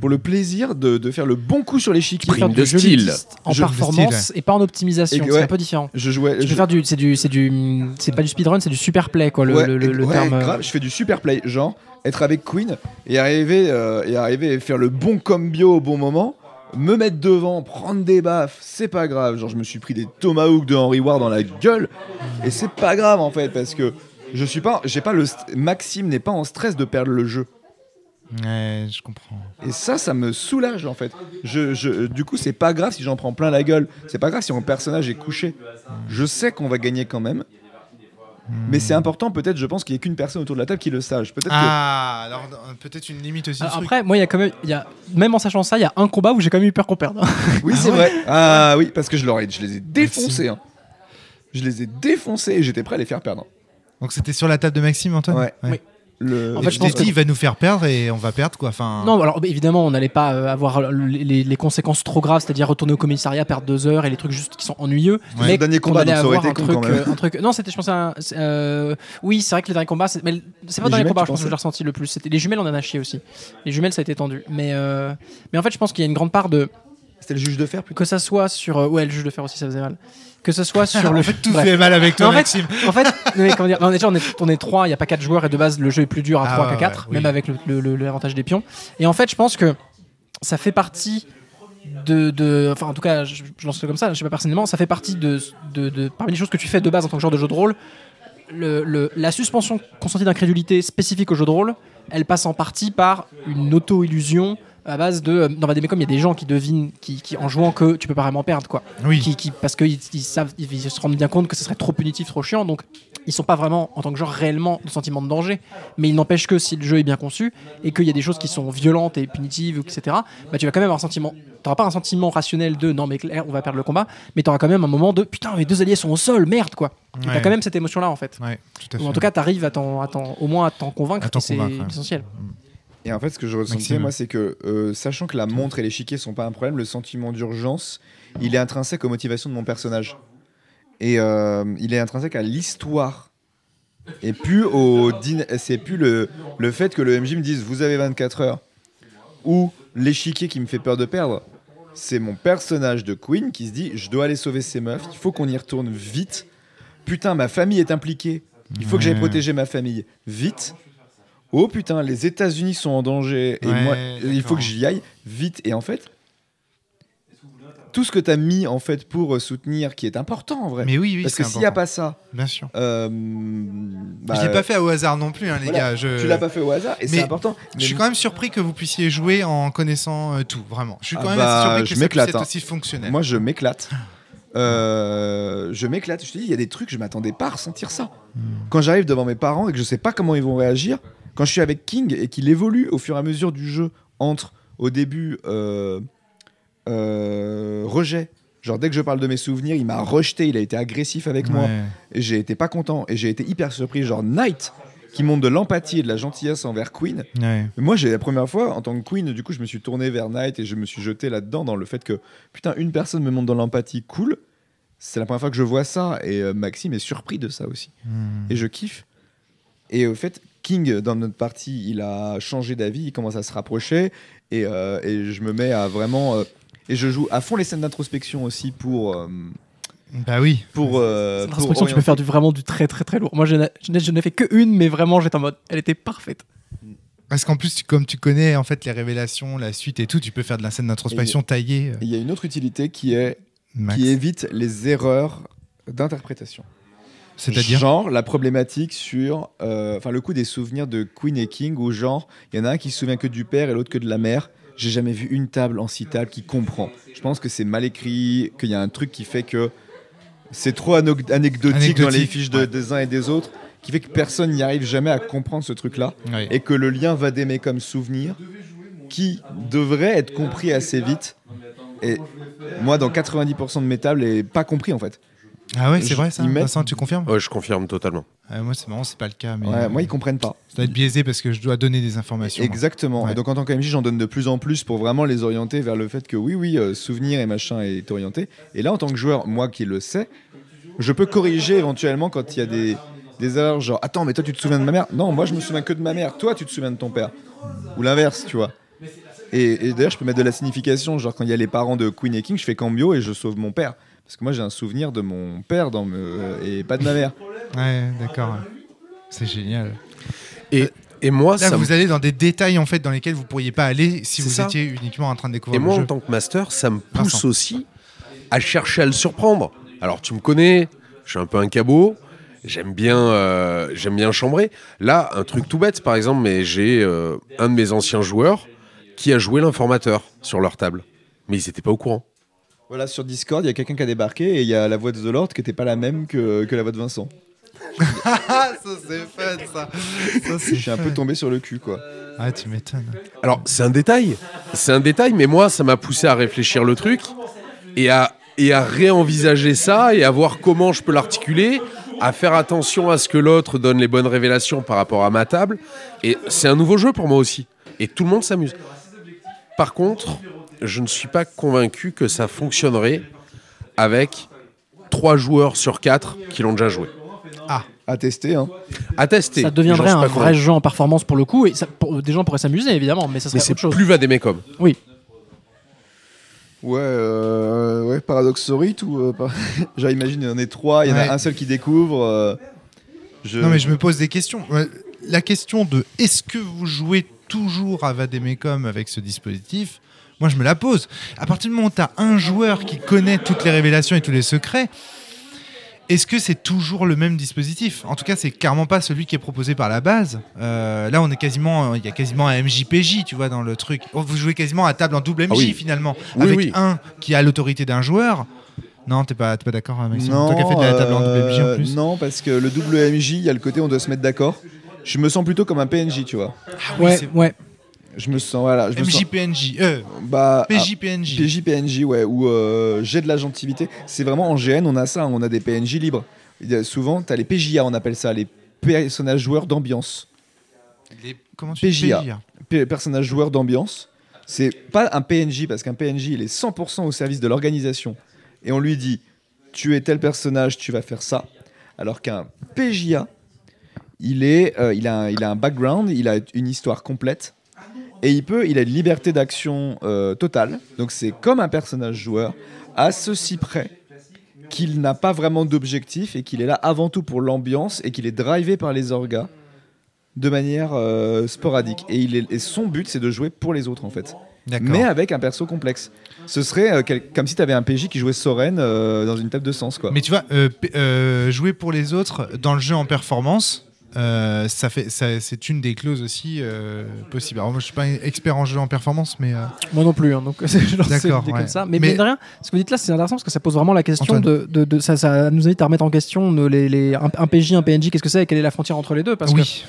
Pour le plaisir de, de faire le bon coup sur l'échiquier. Prime de style. en Jeu performance style, et pas en optimisation. C'est un peu différent. Je jouais. Je- faire du, c'est du, c'est du, c'est pas du speedrun, c'est du super play quoi. Le, ouais, le, le- le ouais, terme. euh, grave, je fais du super play, genre être avec Queen et arriver, euh, et arriver à faire le bon combio au bon moment, me mettre devant, prendre des baffes, c'est pas grave. Genre, je me suis pris des tomahawks de Henry Ward dans la gueule et c'est pas grave en fait parce que je suis pas, j'ai pas le, st- Maxime n'est pas en stress de perdre le jeu. Ouais, je comprends. Et ça, ça me soulage en fait. Je, je- du coup, c'est pas grave si j'en prends plein la gueule. C'est pas grave si mon personnage est couché. Je sais qu'on va gagner quand même. Mais c'est important, peut-être, je pense qu'il n'y ait qu'une personne autour de la table qui le sache. Peut-être que. Ah, alors euh, peut-être une limite aussi. Alors truc. après, moi, il y a quand même, il y a, même en sachant ça, il y a un combat où j'ai quand même eu peur qu'on perde. Oui, Ah c'est ouais vrai. Ah oui, parce que je, leur ai- je les ai défoncés. hein. Je les ai défoncés et j'étais prêt à les faire perdre. Donc c'était sur la table de Maxime, Antoine? Ouais. Oui. Le... En fait, je pense que- va nous faire perdre et on va perdre quoi. Enfin, Non, alors évidemment, on n'allait pas euh, avoir les, conséquences trop graves, c'est-à-dire retourner au commissariat, perdre deux heures et les trucs juste qui sont ennuyeux. Ouais. Mais Le dernier combat, allait donc ça aurait avoir été un truc, euh, un truc. Non, c'était, je pense, un. euh, Oui, c'est vrai que le dernier combat, c'est, mais c'est pas Les le dernier jumelles, combat, je pense que je l'ai ressenti le plus. C'était les jumelles, on en a chié aussi. Les jumelles, ça a été tendu. Mais, mais en fait, je pense qu'il y a une grande part de C'était le juge de fer plutôt. que ça soit sur. euh, Ouais, le juge de fer aussi, ça faisait mal. Que ce soit sur le. en fait, tout Bref. fait mal avec toi, en fait, Maxime. En fait, non, mais comment dire, non, déjà, on est, on est 3, il n'y a pas 4 joueurs et de base le jeu est plus dur à Ah 3 ouais, qu'à 4, ouais, oui. même avec le- le- le- l'avantage des pions. Et en fait, je pense que ça fait partie de. de- enfin, en tout cas, je, je lance ça comme ça, je sais pas personnellement, ça fait partie de, de, de- Parmi les choses que tu fais de base en tant que joueur de jeu de rôle, le- le- la suspension consentie d'incrédulité spécifique au jeu de rôle, elle passe en partie par une auto-illusion à base de. euh, Dans Vademecum, il y a des gens qui devinent, qui, qui, en jouant, que tu peux pas vraiment perdre, quoi Oui. qui, qui- parce qu'ils ils savent, ils, se rendent bien compte que ce serait trop punitif, trop chiant, donc ils sont pas vraiment en tant que joueur réellement de sentiment de danger. Mais il n'empêche que si le jeu est bien conçu et qu'il y a des choses qui sont violentes et punitives, etc. Bah tu vas quand même avoir un sentiment. T'auras pas un sentiment rationnel de non mais clair, on va perdre le combat, mais t'auras quand même un moment de putain mes deux alliés sont au sol, merde quoi. Ouais. T'as quand même cette émotion là en fait. Ouais, tout à fait. Ou en tout cas t'arrives à t'en, au moins à t'en convaincre. C'est essentiel. Et en fait, ce que je ressentais, Maxime. moi, c'est que, euh, sachant que la montre et l'échiquier sont pas un problème, le sentiment d'urgence, il est intrinsèque aux motivations de mon personnage. Et euh, il est intrinsèque à l'histoire. Et plus au c'est plus le, le fait que le MJ me dise vous avez 24 heures ou l'échiquier qui me fait peur de perdre. C'est mon personnage de Queen qui se dit je dois aller sauver ces meufs, il faut qu'on y retourne vite. Putain, ma famille est impliquée. Il faut que j'aille protéger ma famille vite oh putain, les États-Unis sont en danger et Ouais, moi, il faut que j'y aille vite. Et en fait, tout ce que tu as mis en fait pour euh, soutenir, qui est important en vrai. Mais oui, oui, Parce que s'il n'y a pas ça, Bien sûr. euh, bah, je l'ai pas fait au hasard non plus, hein, les voilà, gars. Je... Tu l'as pas fait au hasard et c'est Mais important. Je suis quand même surpris que vous puissiez jouer en connaissant euh, tout, vraiment. Je suis Ah quand même bah, surpris je que ça puisse être hein. aussi fonctionnel. Moi, je m'éclate. Euh, je m'éclate. Je te dis, il y a des trucs, je m'attendais pas à ressentir ça. Hmm. Quand j'arrive devant mes parents et que je sais pas comment ils vont réagir, quand je suis avec King et qu'il évolue au fur et à mesure du jeu entre, au début, euh, euh, rejet. Genre, dès que je parle de mes souvenirs, il m'a rejeté, il a été agressif avec moi. Et j'ai été pas content. Et j'ai été hyper surpris. Genre, Knight, qui montre de l'empathie et de la gentillesse envers Queen. Ouais. Moi, j'ai la première fois, en tant que Queen, du coup, je me suis tourné vers Knight et je me suis jeté là-dedans dans le fait que, putain, une personne me montre de l'empathie cool. C'est la première fois que je vois ça et euh, Maxime est surpris de ça aussi. Hmm. Et je kiffe. Et au fait, King, dans notre partie, il a changé d'avis, il commence à se rapprocher et, euh, et je me mets à vraiment. euh, et je joue à fond les scènes d'introspection aussi pour. euh, Bah oui. pour, euh, pour introspection, tu peux faire du, vraiment du très très très lourd. Moi, je n'ai- fait que une, mais vraiment, j'étais en mode, elle était parfaite. Parce qu'en plus, tu- comme tu connais en fait les révélations, la suite et tout, tu peux faire de la scène d'introspection taillée. Il y a une autre utilité qui est max. qui évite les erreurs d'interprétation. C'est-à-dire Genre la problématique sur. euh, Enfin, le coup des souvenirs de Queen et King, où genre, il y en a un qui se souvient que du père et l'autre que de la mère. J'ai jamais vu une table en six tables qui comprend. Je pense que c'est mal écrit, qu'il y a un truc qui fait que c'est trop ano- anecdotique, dans les Anecdotique, fiches de- ouais. des uns et des autres, qui fait que personne n'y arrive jamais à comprendre ce truc-là. Et que le lien va d'aimer comme souvenir, qui devrait être compris assez vite. Et moi, dans 90% de mes tables, est pas compris en fait. Ah ouais, c'est Je- vrai ça mettent- Vincent, tu confirmes Ouais, je confirme totalement. Ah, Moi, c'est marrant, c'est pas le cas. Mais Ouais, euh, moi, ils comprennent pas. ça doit être biaisé parce que je dois donner des informations. Exactement. Ouais. Et donc en tant qu'AMJ, j'en donne de plus en plus pour vraiment les orienter vers le fait que oui, oui, euh, souvenir et machin est orienté. Et là, en tant que joueur, moi qui le sais, je peux corriger éventuellement quand il y a des, des erreurs genre attends, mais toi tu te souviens de ma mère? Non, moi je me souviens que de ma mère. Toi tu te souviens de ton père. Ou l'inverse, tu vois. Et, et d'ailleurs, je peux mettre de la signification. Genre quand il y a les parents de Queen et King, je fais cambio et je sauve mon père. Parce que moi j'ai un souvenir de mon père dans me... et pas de ma mère. Ouais, d'accord. C'est génial. Et, et moi, Là, ça vous allez dans des détails en fait dans lesquels vous pourriez pas aller si vous ça. étiez uniquement en train de Et découvrir moi, le en tant que master, ça me pousse Vincent. aussi à chercher à le surprendre. Alors, tu me connais, je suis un peu un cabot, j'aime bien, euh, j'aime bien chambrer. Là, un truc tout bête, par exemple, mais j'ai euh, un de mes anciens joueurs qui a joué l'informateur sur leur table. Mais ils n'étaient pas au courant. Voilà, sur Discord, il y a quelqu'un qui a débarqué et il y a la voix de The Lord qui n'était pas la même que, que la voix de Vincent. Ah, *laughs* ça c'est fun ça. ça Je suis un peu tombé sur le cul, quoi. Ah, tu m'étonnes. Alors, c'est un détail. C'est un détail, mais moi, ça m'a poussé à réfléchir le truc et à, et à réenvisager ça et à voir comment je peux l'articuler, à faire attention à ce que l'autre donne les bonnes révélations par rapport à ma table. Et c'est un nouveau jeu pour moi aussi. Et tout le monde s'amuse. Par contre, je ne suis pas convaincu que ça fonctionnerait avec 3 joueurs sur 4 qui l'ont déjà joué. À tester, hein. À tester. Ça deviendrait un vrai jeu en performance pour le coup, et ça- pour- des gens pourraient s'amuser évidemment, mais ça serait Mais c'est autre chose. plus Vademecum. Oui. Ouais, euh, ouais, Paradox Sorite ou. euh, par- *laughs* Genre, imagine, il y en a trois, il y en Ouais. a un seul qui découvre. euh, je... Non mais je me pose des questions. La question de est-ce que vous jouez toujours à Vademecum avec ce dispositif? Moi je me la pose. À partir du moment où tu as un joueur qui connaît toutes les révélations et tous les secrets, est-ce que c'est toujours le même dispositif? En tout cas, c'est clairement pas celui qui est proposé par la base. Euh, là, on est quasiment, il y a quasiment un MJPJ, tu vois, dans le truc. Oh, Vous jouez quasiment à table en double MJ Ah oui. finalement, Oui, avec oui. un qui a l'autorité d'un joueur. Non, t'es pas, t'es pas d'accord, hein, Maxime Non, Toi qui as fait de la table en double MJ en euh, plus. non, parce que le double MJ, il y a le côté on doit se mettre d'accord. Je me sens plutôt comme un PNJ, tu vois. Ah oui, Ouais, ouais. Je me sens, voilà. Je MJPNJ, euh, bah, PJPNJ. PJ PNJ, ouais, où euh, j'ai de la gentilité. C'est vraiment en GN, on a ça, on a des PNJ libres. Souvent, tu as les PJA, on appelle ça, les personnages joueurs d'ambiance. Les- Comment tu PJA. PJA P- personnage joueur d'ambiance. C'est pas un PNJ parce qu'un PNJ il est 100% au service de l'organisation et on lui dit tu es tel personnage, tu vas faire ça. Alors qu'un PJA, il est, euh, il a, un, il a un background, il a une histoire complète et il peut, il a une liberté d'action euh, totale. Donc c'est comme un personnage joueur à ceci près qu'il n'a pas vraiment d'objectif et qu'il est là avant tout pour l'ambiance et qu'il est drivé par les orgas de manière euh, sporadique. Et, il est, et son but, c'est de jouer pour les autres, en fait. Mais avec un perso complexe. Ce serait euh, quel- comme si tu avais un PJ qui jouait Soren euh, dans une table de sens, quoi. Mais tu vois, jouer pour les autres dans le jeu en performance, euh, ça fait, ça- c'est une des clauses aussi euh, possibles. Alors moi, je suis pas expert en jeu en performance, mais euh, Moi non plus, hein, donc *laughs* D'accord, ouais. comme ça. Mais, Mais- de rien, ce que vous dites là, c'est intéressant parce que ça pose vraiment la question de, de, de- ça, ça nous invite à remettre en question les, les- un, un PJ, un PNJ, qu'est-ce que c'est et quelle est la frontière entre les deux parce que oui.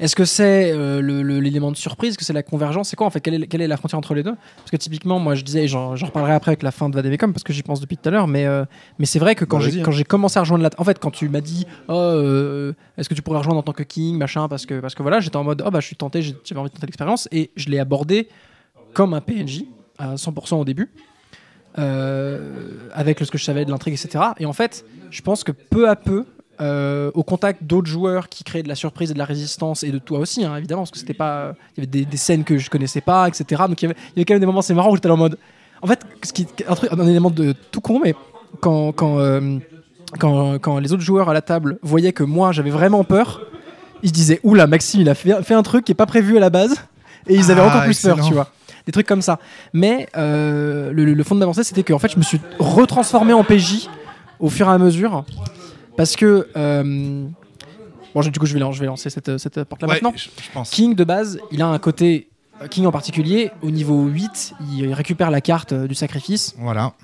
Est-ce que c'est euh, l'élément de surprise Est-ce que c'est la convergence? C'est quoi en fait? Quelle est, quelle est la frontière entre les deux? Parce que typiquement, moi je disais, j'en reparlerai après avec la fin de Vademecum parce que j'y pense depuis tout à l'heure, mais, euh, mais c'est vrai que quand Bah, j'ai hein. quand j'ai commencé à rejoindre la. En fait, quand tu m'as dit, oh, euh, est-ce que tu pourrais rejoindre en tant que king, machin, parce que, parce que voilà, j'étais en mode, oh bah je suis tenté, j'avais envie de tenter l'expérience, et je l'ai abordé comme un PNJ à 100% au début. euh, avec ce que je savais de l'intrigue, etc. Et en fait, je pense que peu à peu, euh, au contact d'autres joueurs qui créaient de la surprise et de la résistance, et de toi aussi, hein, évidemment, parce que c'était pas. Il y avait des, des scènes que je connaissais pas, etc. Donc il y avait, il y avait quand même des moments assez marrants où j'étais en mode. En fait, ce qui, un, truc, un élément de tout con, mais quand. quand euh, quand, quand les autres joueurs à la table voyaient que moi j'avais vraiment peur, ils se disaient Oula, Maxime il a fait, fait un truc qui est pas prévu à la base, et ils avaient Ah, encore plus peur, tu vois. Des trucs comme ça. Mais euh, le, le- fond de ma pensée, c'était qu'en fait, je me suis retransformé en PJ au fur et à mesure. Parce que. euh, bon, du coup, je vais, lan- je vais lancer cette, cette porte-là Ouais, maintenant. je, je pense. King, de base, il a un côté. euh, King en particulier, au niveau 8, il récupère la carte euh, du sacrifice. Voilà.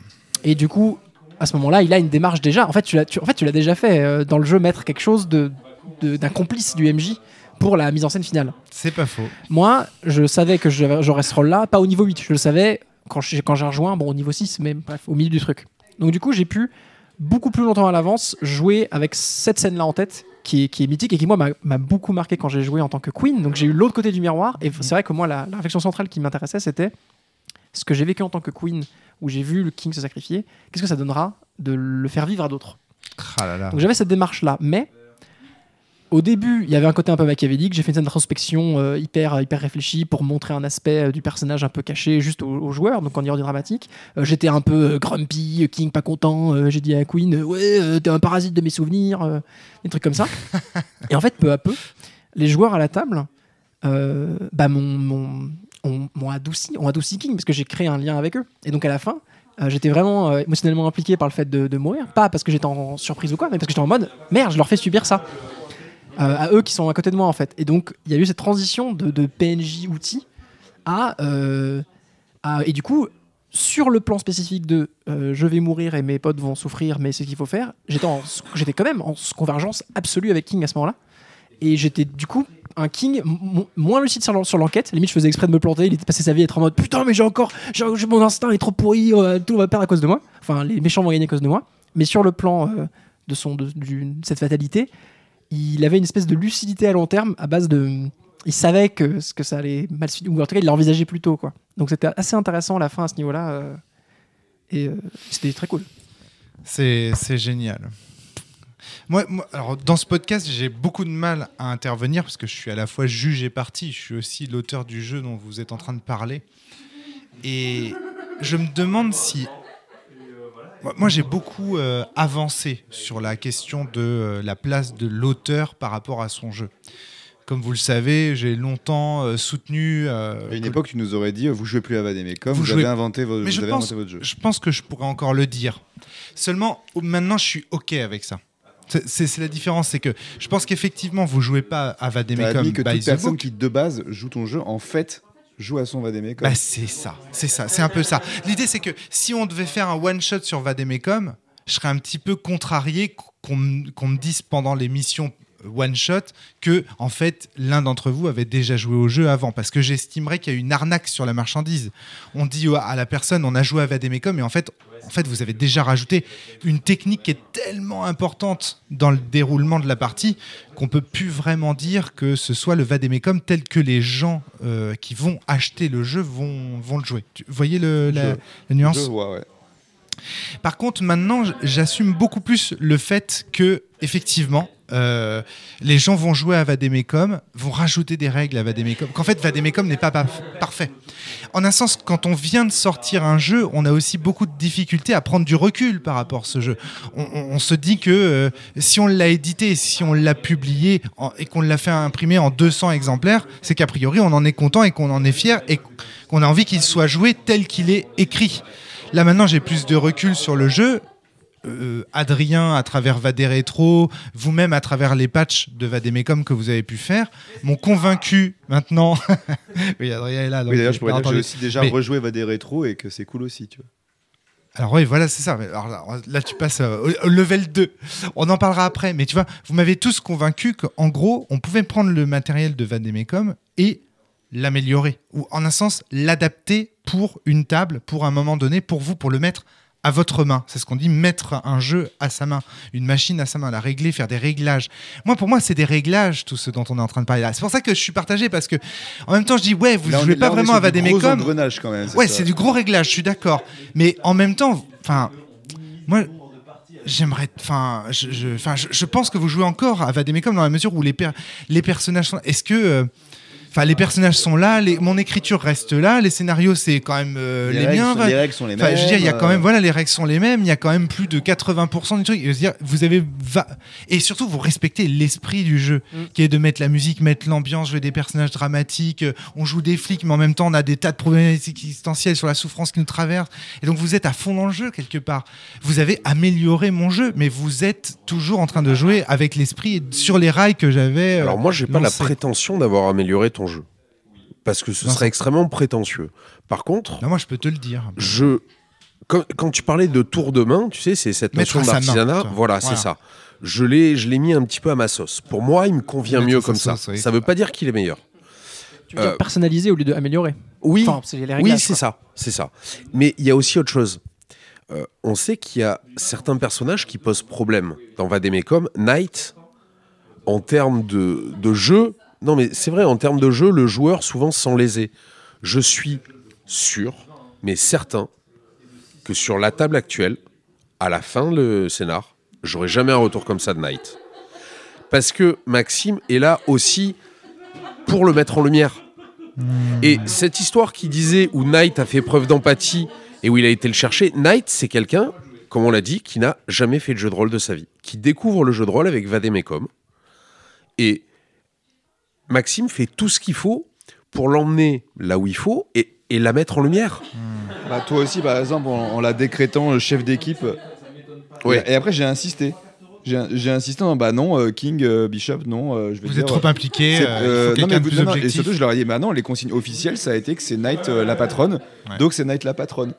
Et du coup, à ce moment-là, il a une démarche déjà. En fait, tu l'as, en fait, déjà fait euh, dans le jeu, mettre quelque chose de, de- d'un complice du MJ pour la mise en scène finale. C'est pas faux. Moi, je savais que j'aurais ce rôle-là, pas au niveau 8, je le savais quand j'ai, quand j'ai rejoint, bon, au niveau 6, mais bref, au milieu du truc. Donc, du coup, j'ai pu, beaucoup plus longtemps à l'avance, jouer avec cette scène-là en tête, qui est, qui est mythique et qui, moi, m'a, beaucoup marqué quand j'ai joué en tant que Queen. Donc, j'ai eu l'autre côté du miroir, et c'est vrai que moi, la, la réflexion centrale qui m'intéressait, c'était ce que j'ai vécu en tant que Queen, où j'ai vu le King se sacrifier, qu'est-ce que ça donnera de le faire vivre à d'autres? Ah là là. donc j'avais cette démarche là, mais au début, il y avait un côté un peu machiavélique. J'ai fait une introspection euh, hyper, hyper réfléchie pour montrer un aspect euh, du personnage un peu caché juste aux, joueurs, donc en dehors du dramatique. Euh, J'étais un peu euh, grumpy, King pas content. J'ai dit à Queen, ouais, t'es un parasite de mes souvenirs, des trucs comme ça. *laughs* Et en fait, peu à peu, les joueurs à la table bah, m'ont- m'ont ont- m'ont adouci, ont adouci King parce que j'ai créé un lien avec eux. Et donc à la fin, euh, j'étais vraiment euh, émotionnellement impliqué par le fait de, de mourir. Pas parce que j'étais en surprise ou quoi, mais parce que j'étais en mode merde, je leur fais subir ça. Euh, à eux qui sont à côté de moi en fait. Et donc il y a eu cette transition de, PNJ outil à, euh, à- Et du coup, sur le plan spécifique de euh, je vais mourir et mes potes vont souffrir, mais c'est ce qu'il faut faire, j'étais j'étais quand même en convergence absolue avec King à ce moment-là. Et j'étais du coup un King moins lucide sur l'en- sur l'enquête. Limite, je faisais exprès de me planter. Il était passé sa vie à être en mode putain, mais j'ai encore. mon instinct est trop pourri. tout va perdre à cause de moi. Enfin, les méchants vont gagner à cause de moi. Mais sur le plan de, son, de cette fatalité, il avait une espèce de lucidité à long terme à base de. Il savait que, que ça allait mal se. Ou en tout cas, il l'a envisagé plus tôt. Quoi. Donc c'était assez intéressant la fin à ce niveau-là. euh, et euh, c'était très cool. C'est c'est génial. Moi, moi, alors dans ce podcast, j'ai beaucoup de mal à intervenir parce que je suis à la fois juge et partie. Je suis aussi l'auteur du jeu dont vous êtes en train de parler. Et je me demande si. Moi, j'ai beaucoup euh, avancé sur la question de euh, la place de l'auteur par rapport à son jeu. Comme vous le savez, j'ai longtemps euh, soutenu. euh, À une que- époque, tu nous aurais dit, vous jouez plus à Vademecum, Vous vous, jouez- avez inventé, vo- Mais vous je avez pense, inventé votre jeu. je pense que je pourrais encore le dire. Seulement, maintenant, je suis OK avec ça. C'est- la différence, c'est que je pense qu'effectivement, vous jouez pas à Vademecum admis que by toute the personne book. qui, de base, joue ton jeu, en fait, joue à son Vademecum. Bah, c'est ça, c'est ça, c'est un peu ça. L'idée, c'est que si on devait faire un one-shot sur Vademecum, je serais un petit peu contrarié qu'on me- dise pendant l'émission one-shot que, en fait, l'un d'entre vous avait déjà joué au jeu avant, parce que j'estimerais qu'il y a une arnaque sur la marchandise. On dit à la personne, on a joué à Vademecum, et en fait, en fait, vous avez déjà rajouté une technique qui est tellement importante dans le déroulement de la partie qu'on peut plus vraiment dire que ce soit le Vademecum tel que les gens euh, qui vont acheter le jeu vont, vont le jouer. Tu- Vous voyez le- la, Je- la nuance? Je vois, ouais. Par contre, maintenant, j'assume beaucoup plus le fait que effectivement, euh, les gens vont jouer à Vademecum, vont rajouter des règles à Vademecum, qu'en fait Vademecum n'est pas pa- parfait. En un sens, quand on vient de sortir un jeu, on a aussi beaucoup de difficultés à prendre du recul par rapport à ce jeu. On, se dit que euh, si on l'a édité, si on l'a publié et qu'on l'a fait imprimer en 200 exemplaires, c'est qu'a priori on en est content et qu'on en est fier et qu'on a envie qu'il soit joué tel qu'il est écrit. Là maintenant j'ai plus de recul sur le jeu. Euh, Adrien à travers Vadé Rétro, vous-même à travers les patchs de Vademecum que vous avez pu faire, m'ont convaincu maintenant. *laughs* oui, Adrien est là. Oui, d'ailleurs, j'ai je pourrais pas dire que j'ai aussi déjà Mais- rejoué rétros et que c'est cool aussi, tu vois. Alors oui, voilà, c'est ça. Alors là, là, tu passes euh, au, au level 2. On en parlera après. Mais tu vois, vous m'avez tous convaincu qu'en gros, on pouvait prendre le matériel de Vademecum et l'améliorer. Ou en un sens, l'adapter pour une table, pour un moment donné, pour vous, pour le mettre à votre main. C'est ce qu'on dit, mettre un jeu à sa main, une machine à sa main, la régler, faire des réglages. Moi, pour moi, c'est des réglages, tout ce dont on est en train de parler là. C'est pour ça que je suis partagé, parce que en même temps, je dis, ouais, vous on jouez pas vraiment à Vademecum. engrenage quand même. Ouais, c'est du gros réglage, je suis d'accord. Mais en même temps, enfin, moi, j'aimerais, enfin, je, je- enfin, je, je pense que vous jouez encore à Vademecum dans la mesure où les, per- les personnages sont. Est-ce que, euh, enfin, les personnages sont là, les- mon écriture reste là, les scénarios c'est quand même euh, les, règles miens. sont- les règles sont les mêmes. Enfin, je veux dire, il y a quand euh, même, voilà, les règles sont les mêmes. Il y a quand même plus de 80% du truc. Je veux dire, vous avez va- et surtout vous respectez l'esprit du jeu, Mm. qui est de mettre la musique, mettre l'ambiance, jouer des personnages dramatiques. euh, On joue des flics, mais en même temps, on a des tas de problématiques existentielles sur la souffrance qui nous traverse. Et donc, vous êtes à fond dans le jeu quelque part. Vous avez amélioré mon jeu, mais vous êtes toujours en train de jouer avec l'esprit sur les rails que j'avais. euh, Alors moi, j'ai pas la prétention d'avoir amélioré ton jeu. Parce que ce Non, serait extrêmement prétentieux. Par contre, Non, moi, je peux te le dire. je. Quand, quand tu parlais de tour de main, tu sais, c'est cette notion d'artisanat. Voilà, Voilà. c'est ça. Je l'ai, je l'ai mis un petit peu à ma sauce. Pour moi, il me convient mieux comme ça. sauce, oui. Ça veut pas dire qu'il est meilleur. Tu veux dire Euh, personnaliser au lieu d'améliorer. Oui, Enfin, c'est oui, ça, c'est ça. Mais il y a aussi autre chose. Euh, on sait qu'il y a certains personnages qui posent problème dans Vademecum. Knight, en termes de, de jeu, non mais c'est vrai, en termes de jeu, le joueur souvent se sent lésé. Je suis sûr, mais certain, que sur la table actuelle, à la fin le scénar, j'aurai jamais un retour comme ça de Knight. Parce que Maxime est là aussi pour le mettre en lumière. Et cette histoire qui disait où Knight a fait preuve d'empathie et où il a été le chercher, Knight, c'est quelqu'un, comme on l'a dit, qui n'a jamais fait de jeu de rôle de sa vie, qui découvre le jeu de rôle avec Vademecum. Et Maxime fait tout ce qu'il faut pour l'emmener là où il faut et, et la mettre en lumière. Bah, toi aussi, par exemple, en, en la décrétant euh, chef d'équipe. Ouais. Et, après, j'ai insisté. J'ai j'ai insisté en bah non, euh, King, euh, Bishop, non. euh, je vais Vous dire, êtes trop impliqué. non, mais vous- non, non, et surtout, je leur ai dit, bah non, les consignes officielles, ça a été que c'est Knight euh, la patronne. Ouais. Donc, c'est Knight la patronne.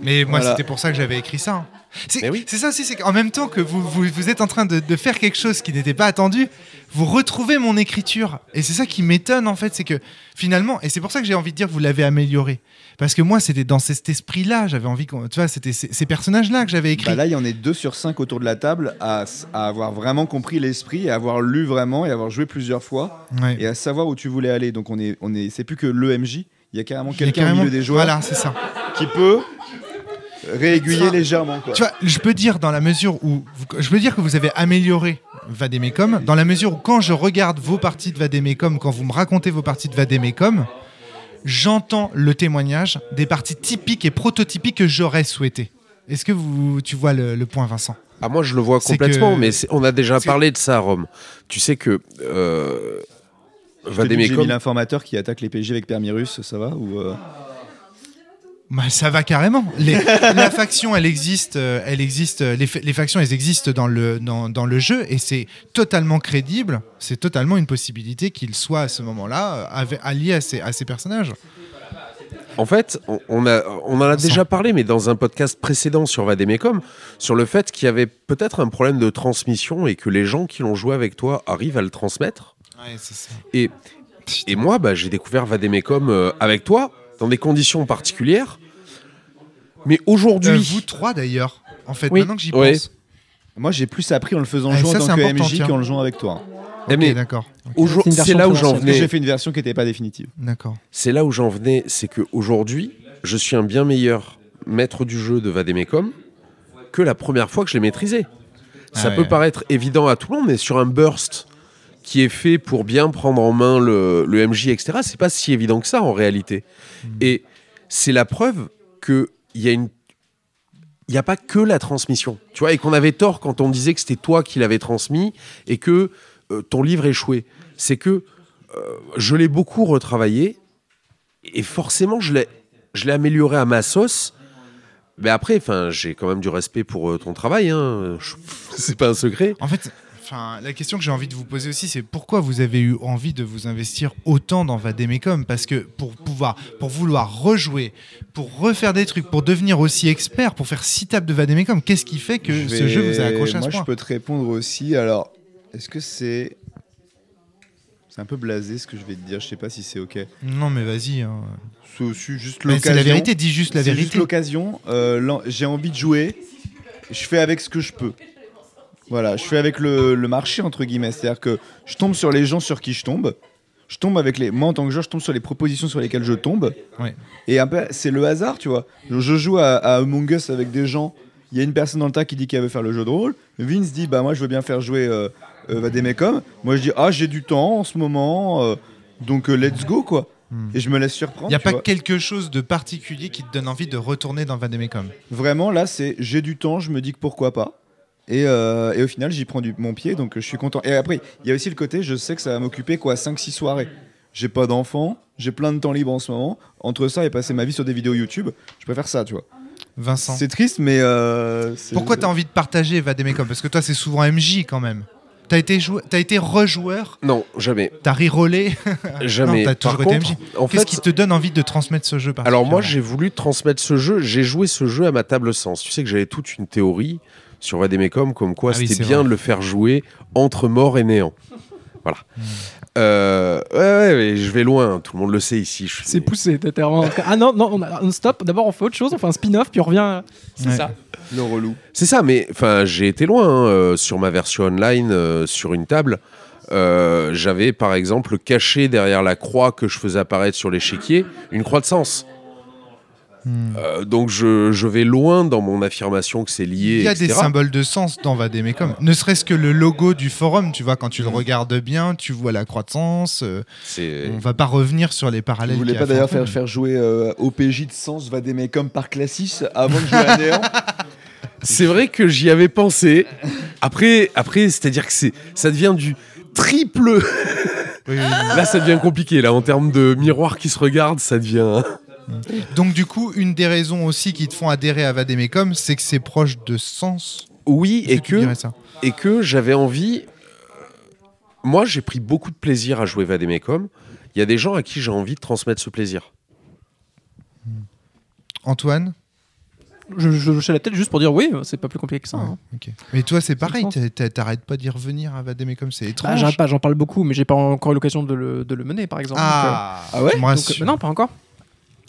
Mais moi, Voilà. c'était pour ça que j'avais écrit ça. hein. C'est oui. ça aussi, c'est qu'en même temps que vous, vous, vous êtes en train de, de faire quelque chose qui n'était pas attendu, vous retrouvez mon écriture. Et c'est ça qui m'étonne, en fait, c'est que finalement, et c'est pour ça que j'ai envie de dire que vous l'avez amélioré. Parce que moi, c'était dans cet esprit-là, j'avais envie qu'on. Tu vois, c'était ces, ces personnages-là que j'avais écrits. Bah là, il y en a deux sur cinq autour de la table à, à avoir vraiment compris l'esprit, et à avoir lu vraiment et avoir joué plusieurs fois Ouais. et à savoir où tu voulais aller. Donc, on est, on est, c'est plus que l'EMJ. Il y a carrément quelqu'un au milieu des joueurs Voilà, c'est ça. qui peut réaiguiller légèrement. Quoi. Tu vois, je peux dire dans la mesure où vous- je peux dire que vous avez amélioré Vademecum dans la mesure où quand je regarde vos parties de Vademecum, quand vous me racontez vos parties de Vademecum, j'entends le témoignage des parties typiques et prototypiques que j'aurais souhaité. Est-ce que vous, tu vois le, le point, Vincent? Ah, moi, je le vois complètement, que- mais on a déjà parlé de ça à Rome. Tu sais que euh, que J'ai mis Vademecum, l'informateur qui attaque les PJ avec Permirus, ça va ou euh, Bah, ça va carrément. Les- *laughs* la faction, elle existe, euh, elle existe. euh, Les, fa- les factions, elles existent dans le dans, dans le jeu et c'est totalement crédible. C'est totalement une possibilité qu'il soit à ce moment-là euh, allié à ces, à ces personnages. En fait, on, on a, on en a déjà parlé, mais dans un podcast précédent sur Vademecum, sur le fait qu'il y avait peut-être un problème de transmission et que les gens qui l'ont joué avec toi arrivent à le transmettre. Ouais, c'est ça. Et, et moi, bah, j'ai découvert Vademecum euh, avec toi, dans des conditions particulières. Mais aujourd'hui, Euh, vous trois d'ailleurs. En fait, Oui. maintenant que j'y Ouais. pense. Moi, j'ai plus appris en le faisant Ah, jouer ça, en c'est tant que MJ qu'en le jouant avec toi. Eh, Ok, mais d'accord. Ok, aujourd- C'est là où j'en que j'ai venais. fait une version qui n'était pas définitive. D'accord. C'est là où j'en venais, c'est que aujourd'hui, je suis un bien meilleur maître du jeu de Vademecum que la première fois que je l'ai maîtrisé. Ça Ah peut ouais. paraître évident à tout le monde, mais sur un burst qui est fait pour bien prendre en main le, le MJ, etc., c'est pas si évident que ça en réalité. Hmm. Et c'est la preuve qu'il y a une. Il n'y a pas que la transmission, tu vois, et qu'on avait tort quand on disait que c'était toi qui l'avais transmis et que euh, ton livre échouait. C'est que euh, je l'ai beaucoup retravaillé et forcément je l'ai, je l'ai amélioré à ma sauce. Mais après, enfin, j'ai quand même du respect pour euh, ton travail. Hein. Je- *laughs* C'est pas un secret. En fait, enfin, la question que j'ai envie de vous poser aussi, c'est pourquoi vous avez eu envie de vous investir autant dans Vademecum? Parce que pour pouvoir, pour vouloir rejouer, pour refaire des trucs, pour devenir aussi expert, pour faire six tables de Vademecum, qu'est-ce qui fait que Je ce jeu vous a accroché à Moi, ce je point? peux te répondre aussi. Alors, est-ce que c'est. C'est un peu blasé ce que je vais te dire? Je sais pas si c'est ok. Non, mais vas-y. hein. C'est aussi juste l'occasion. C'est la vérité, dis juste la C'est juste vérité. l'occasion. Euh, J'ai envie de jouer. Je fais avec ce que je peux. Voilà, je fais avec le, le marché entre guillemets. C'est-à-dire que je tombe sur les gens sur qui je tombe. Je tombe avec les. Moi, en tant que joueur, je tombe sur les propositions sur lesquelles je tombe. Ouais. Et un peu, c'est le hasard, tu vois. Je, je joue à, à Among Us avec des gens. Il y a une personne dans le tas qui dit qu'elle veut faire le jeu de rôle. Vince dit bah moi je veux bien faire jouer euh, euh, Vademecum. Moi je dis ah j'ai du temps en ce moment, euh, donc euh, let's go quoi. Hmm. Et je me laisse surprendre. Il n'y a tu pas vois. quelque chose de particulier qui te donne envie de retourner dans Vademecum. Vraiment, là, c'est j'ai du temps, je me dis que pourquoi pas. Et, euh, et au final, j'y prends du, mon pied, donc euh, je suis content. Et après, il y a aussi le côté, je sais que ça va m'occuper quoi, 5-6 soirées. J'ai pas d'enfants, j'ai plein de temps libre en ce moment. Entre ça et passer ma vie sur des vidéos YouTube, je préfère ça, tu vois. Vincent. C'est triste, mais. euh, Pourquoi tu as envie de partager Vademecum Parce que toi, c'est souvent MJ quand même. T'as été, jou- t'as été rejoueur, Non, jamais. t'as rirolé. *laughs* Jamais. T'as toujours Par été contre, MJ. Qu'est-ce fait, qui te donne envie de transmettre ce jeu Alors moi, j'ai voulu transmettre ce jeu. J'ai joué ce jeu à ma table sens. Tu sais que j'avais toute une théorie sur Vademecum, comme quoi Ah c'était bien vrai. de le faire jouer entre mort et néant. Voilà. Hmm. Euh, ouais, ouais, je vais loin. Tout le monde le sait ici. suis- C'est poussé, t'es vraiment. Ah non, non, on, a- on stop. D'abord, on fait autre chose, on fait un spin-off, puis on revient. C'est Ouais. ça. Le relou. C'est ça, mais enfin, j'ai été loin hein, euh, sur ma version online, euh, sur une table. Euh, J'avais par exemple caché derrière la croix que je faisais apparaître sur l'échiquier une croix de sens. Hmm. Euh, donc je, je vais loin dans mon affirmation que c'est lié. Il y a des symboles de sens dans Vademecum. Ne serait-ce que le logo du forum, tu vois, quand tu le Mm. regardes bien, tu vois la croix de sens. euh, C'est on va pas revenir sur les Vous parallèles. voulez y a pas d'ailleurs faire faire, faire jouer euh, OPJ de Sens Vademecum par Classis avant de jouer à Néant? *laughs* C'est vrai que j'y avais pensé. Après, après c'est-à-dire que c'est, ça devient du triple. Oui, oui, oui. Là, ça devient compliqué. Là, en termes de miroir qui se regarde, ça devient. Donc du coup, une des raisons aussi qui te font adhérer à Vademecum, c'est que c'est proche de sens. Oui, et que, ça? et que j'avais envie. euh, Moi, j'ai pris beaucoup de plaisir à jouer Vademecum. Il y a des gens à qui j'ai envie de transmettre ce plaisir. Antoine? Je, je hochais la tête juste pour dire oui, c'est pas plus compliqué que ça. hein. Ok. Mais toi, c'est pareil, t'arrêtes pas d'y revenir à Vademecum, c'est Bah, étrange. j'arrête pas, j'en parle beaucoup, mais j'ai pas encore eu l'occasion de le, de le mener, par exemple. ah, Ah ouais Donc, euh, donc, rassures. euh, non, pas encore.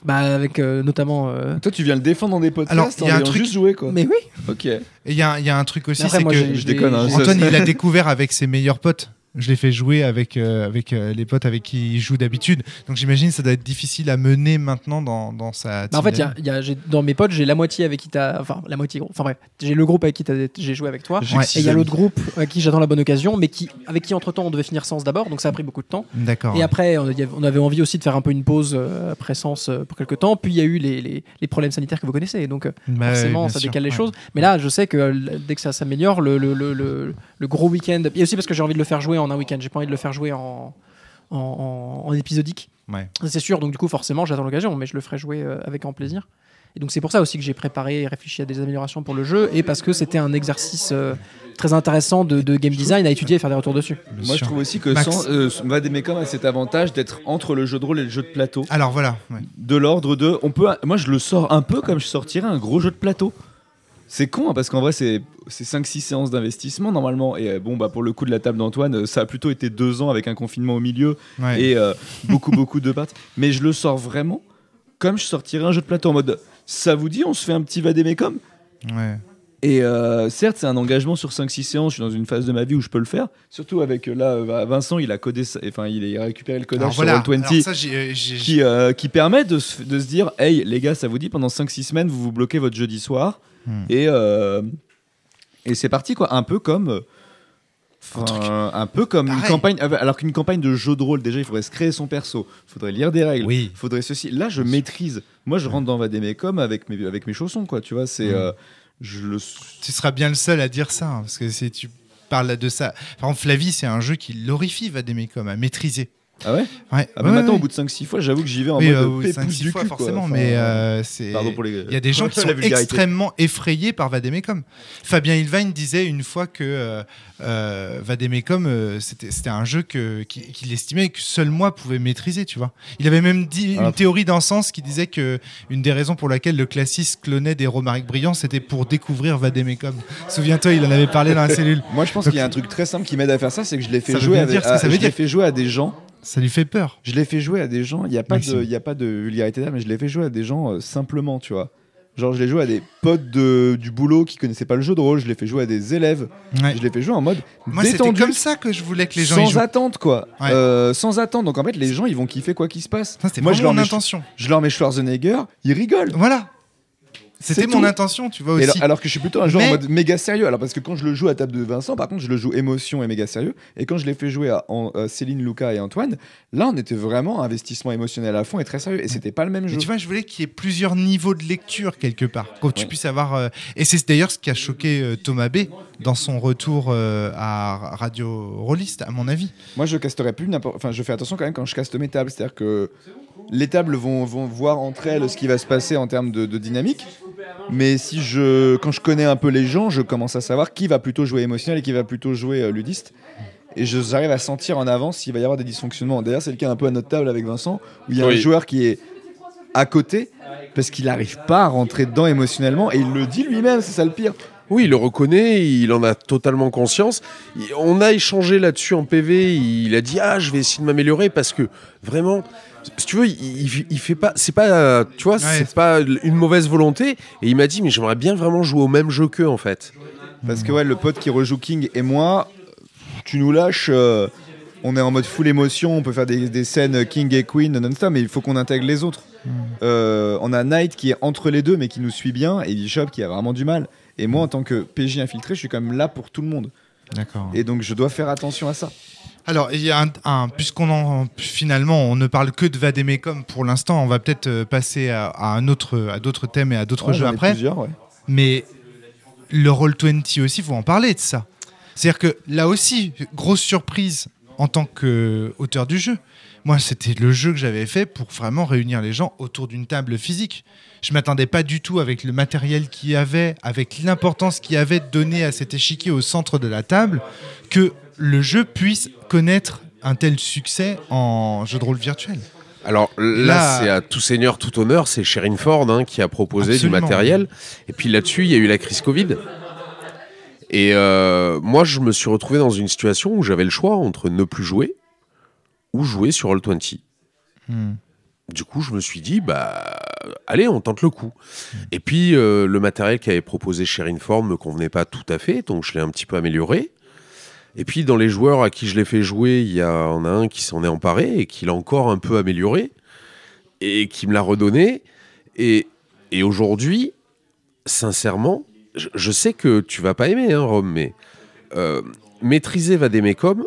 Bah, avec euh, notamment. euh, Toi, tu viens le défendre dans des podcasts Alors, il y a en un truc- juste joué quoi. Mais oui. Ok. Et il y, a il y a un truc aussi, c'est que je déconne, hein, Antoine, il l'a découvert avec ses meilleurs potes. Je l'ai fait jouer avec, euh, avec euh, les potes avec qui il joue d'habitude. Donc j'imagine que ça doit être difficile à mener maintenant dans, dans sa Bah, en fait, y a- y a- dans mes potes, j'ai la moitié avec qui t'as. Enfin, la moitié. Enfin bref, j'ai le groupe avec qui t'as- j'ai joué avec toi. Ouais. Et il y a l'autre groupe avec qui j'attends la bonne occasion, mais qui, avec qui entre temps on devait finir Sens d'abord, donc ça a pris beaucoup de temps. D'accord. Et après, on, on avait envie aussi de faire un peu une pause euh, après Sens euh, pour quelques temps. Puis il y a eu les, les- les problèmes sanitaires que vous connaissez, donc euh, Bah, forcément ça sûr, décale les ouais. choses. Mais là, je sais que euh, dès que ça s'améliore, le, le, le, le- le gros week-end. Et aussi parce que j'ai envie de le faire jouer en un week-end. J'ai pas envie de le faire jouer en, en, en- en épisodique. Ouais. C'est sûr. Donc du coup, forcément, j'attends l'occasion, mais je le ferai jouer euh, avec grand plaisir. Et donc c'est pour ça aussi que j'ai préparé et réfléchi à des améliorations pour le jeu, et parce que c'était un exercice euh, très intéressant de, de game design à étudier et faire des retours dessus. Bien Moi, je trouve aussi que sans, euh, Vademecum a cet avantage d'être entre le jeu de rôle et le jeu de plateau. Alors voilà. ouais. de l'ordre de. On peut, moi, je le sors un peu comme je sortirais un gros jeu de plateau. C'est con, hein, parce qu'en vrai, c'est c'est 5-6 séances d'investissement normalement. Et euh, bon, bah, pour le coup de la table d'Antoine, euh, ça a plutôt été deux ans avec un confinement au milieu Ouais. et euh, *laughs* beaucoup, beaucoup de parties. Mais je le sors vraiment comme je sortirais un jeu de plateau en mode ça vous dit, on se fait un petit vadémécum Ouais. Et euh, certes, c'est un engagement sur 5-6 séances. Je suis dans une phase de ma vie où je peux le faire. Surtout avec euh, là, euh, Vincent, il a codé, enfin, il a récupéré le codage Alors sur voilà. Roll20 Alors ça, j'ai- j'ai- qui, euh, qui permet de se, de se dire hey les gars ça vous dit pendant 5-6 semaines vous vous bloquez votre jeudi soir Hmm. et, euh, Et c'est parti, quoi. Un peu comme. Un truc. enfin, un peu comme une campagne. Alors qu'une campagne de jeu de rôle, déjà, il faudrait se créer son perso, il faudrait lire des règles, Oui. il faudrait ceci. Là, je maîtrise. Moi, je rentre dans Vademecum avec mes, avec mes chaussons, quoi. Tu vois, c'est. Mm. euh, Tu seras bien le seul à dire ça, hein, parce que si tu parles de ça. Par exemple, Flavie, c'est un jeu qui l'horrifie, Vademecum, à maîtriser. Ah ouais Ouais. Ah, mais Ouais, maintenant, ouais. au bout de 5-6 fois, j'avoue que j'y vais en Oui, mode euh, oui, pépouze cinq, six du fois, cul, forcément, Enfin, mais euh, c'est. Pardon pour les. Il y a des gens *laughs* qui sont extrêmement effrayés par Vademecum. Fabien Ilvain disait une fois que euh, euh, Vademecum, euh, c'était un jeu qu'il estimait que seul moi pouvais maîtriser, tu vois. Il avait même dit Ah. une théorie d'un sens qui disait que une des raisons pour laquelle le classiste clonait des Romaric brillants, c'était pour découvrir Vademecum. Souviens-toi, il en avait parlé dans la cellule. Moi, je pense qu'il y a un truc très simple qui m'aide à faire ça, c'est que je l'ai jouer à, à- je fait jouer à des gens. Ça lui fait peur. Je l'ai fait jouer à des gens. Il n'y a pas de, y a pas de vulgarité là, mais je l'ai fait jouer à des gens euh, simplement, tu vois. Genre, je l'ai joué à des potes de, du boulot qui connaissaient pas le jeu de rôle. Je l'ai fait jouer à des élèves. Ouais. Je l'ai fait jouer en mode Moi, c'était comme ça que je voulais que les gens y sans jouent. attente, quoi. Ouais. Euh, sans attente. Donc en fait, les gens, ils vont kiffer quoi qu'il se passe. Ça, C'était Moi, je vraiment leur mon mets- intention. Je leur mets Schwarzenegger, ils rigolent. Voilà. C'était mon tout. intention, tu vois aussi. alors, alors que je suis plutôt un joueur Mais- en mode méga sérieux. Alors parce que quand je le joue à table de Vincent, par contre, je le joue émotion et méga sérieux. Et quand je l'ai fait jouer à, en- Céline, Lucas et Antoine, là, on était vraiment investissement émotionnel à fond et très sérieux. Et c'était pas le même Mais jeu. tu vois, je voulais qu'il y ait plusieurs niveaux de lecture quelque part, que tu Ouais. puisses avoir. euh, Et c'est d'ailleurs ce qui a choqué euh, Thomas B dans son retour euh, à Radio Rollist, à mon avis. Moi, je casterai plus n'importe. Enfin, je fais attention quand même quand je caste mes tables. C'est-à-dire que les tables vont, vont voir entre elles ce qui va se passer en termes de, de dynamique. Mais si je, quand je connais un peu les gens, je commence à savoir qui va plutôt jouer émotionnel et qui va plutôt jouer euh, ludiste. Et je- j'arrive à sentir en avance s'il va y avoir des dysfonctionnements. D'ailleurs, c'est le cas un peu à notre table avec Vincent, où il y a un Oui. joueur qui est à côté parce qu'il n'arrive pas à rentrer dedans émotionnellement et il le dit lui-même, c'est ça le pire. Oui, il le reconnaît, il en a totalement conscience. Il- On a échangé là-dessus en PV. Il a dit ah, je vais essayer de m'améliorer parce que vraiment, si tu veux, il, il- il fait pas, c'est pas, tu vois, c'est pas une mauvaise volonté. Et il m'a dit mais j'aimerais bien vraiment jouer au même jeu qu'eux en fait. Parce que ouais, le pote qui rejoue King et moi, tu nous lâches. euh, on est en mode full émotion, on peut faire des, des scènes King et Queen non-stop, mais il faut qu'on intègre les autres. Euh, on a Knight qui est entre les deux, mais qui nous suit bien, et Bishop qui a vraiment du mal. Et moi, en tant que PJ infiltré, je suis quand même là pour tout le monde. D'accord. Et donc, je dois faire attention à ça. Alors, il y a un, un- puisqu'on en finalement on ne parle que de Vademecum pour l'instant, on va peut-être euh, passer à, à un autre, à d'autres thèmes et à d'autres Ouais, jeux après. ouais. Mais le Roll20 aussi, faut en parler de ça. C'est-à-dire que là aussi, grosse surprise en tant qu'auteur du jeu. Moi, c'était le jeu que j'avais fait pour vraiment réunir les gens autour d'une table physique. Je m'attendais pas du tout avec le matériel qu'il y avait, avec l'importance qu'il y avait de donner à cet échiquier au centre de la table, que le jeu puisse connaître un tel succès en jeu de rôle virtuel. Alors là, Là- c'est à tout seigneur, tout honneur, c'est Sherin Ford hein, qui a proposé Absolument. du matériel. Et puis là-dessus, il y a eu la crise Covid. Et euh, moi, je me suis retrouvé dans une situation où j'avais le choix entre ne plus jouer ou jouer sur Roll20. Du coup, je me suis dit, bah, allez, on tente le coup. Et puis, euh, le matériel qu'avait proposé Sherin Ford me convenait pas tout à fait, donc je l'ai un petit peu amélioré. Et puis, dans les joueurs à qui je l'ai fait jouer, il y a, en a un qui s'en est emparé et qui l'a encore un peu amélioré et qui me l'a redonné. Et, et aujourd'hui, sincèrement, je, je sais que tu vas pas aimer, hein, Rome, mais euh, maîtriser Vademecum,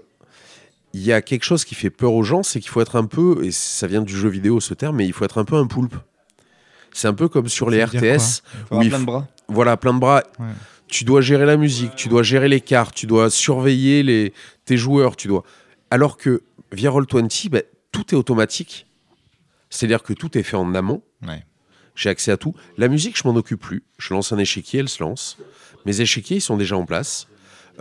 il y a quelque chose qui fait peur aux gens, c'est qu'il faut être un peu, et ça vient du jeu vidéo ce terme, mais il faut être un peu un poulpe. C'est un peu comme sur les RTS, Faut où avoir il plein faut- de bras. voilà, plein de bras. Ouais. Tu dois gérer la musique, tu dois gérer les cartes, tu dois surveiller les, tes joueurs, tu dois. Alors que via Roll20, ben, tout est automatique. C'est-à-dire que tout est fait en amont. Ouais. J'ai accès à tout. La musique, je m'en occupe plus. Je lance un échiquier, elle se lance. Mes échiquiers, ils sont déjà en place.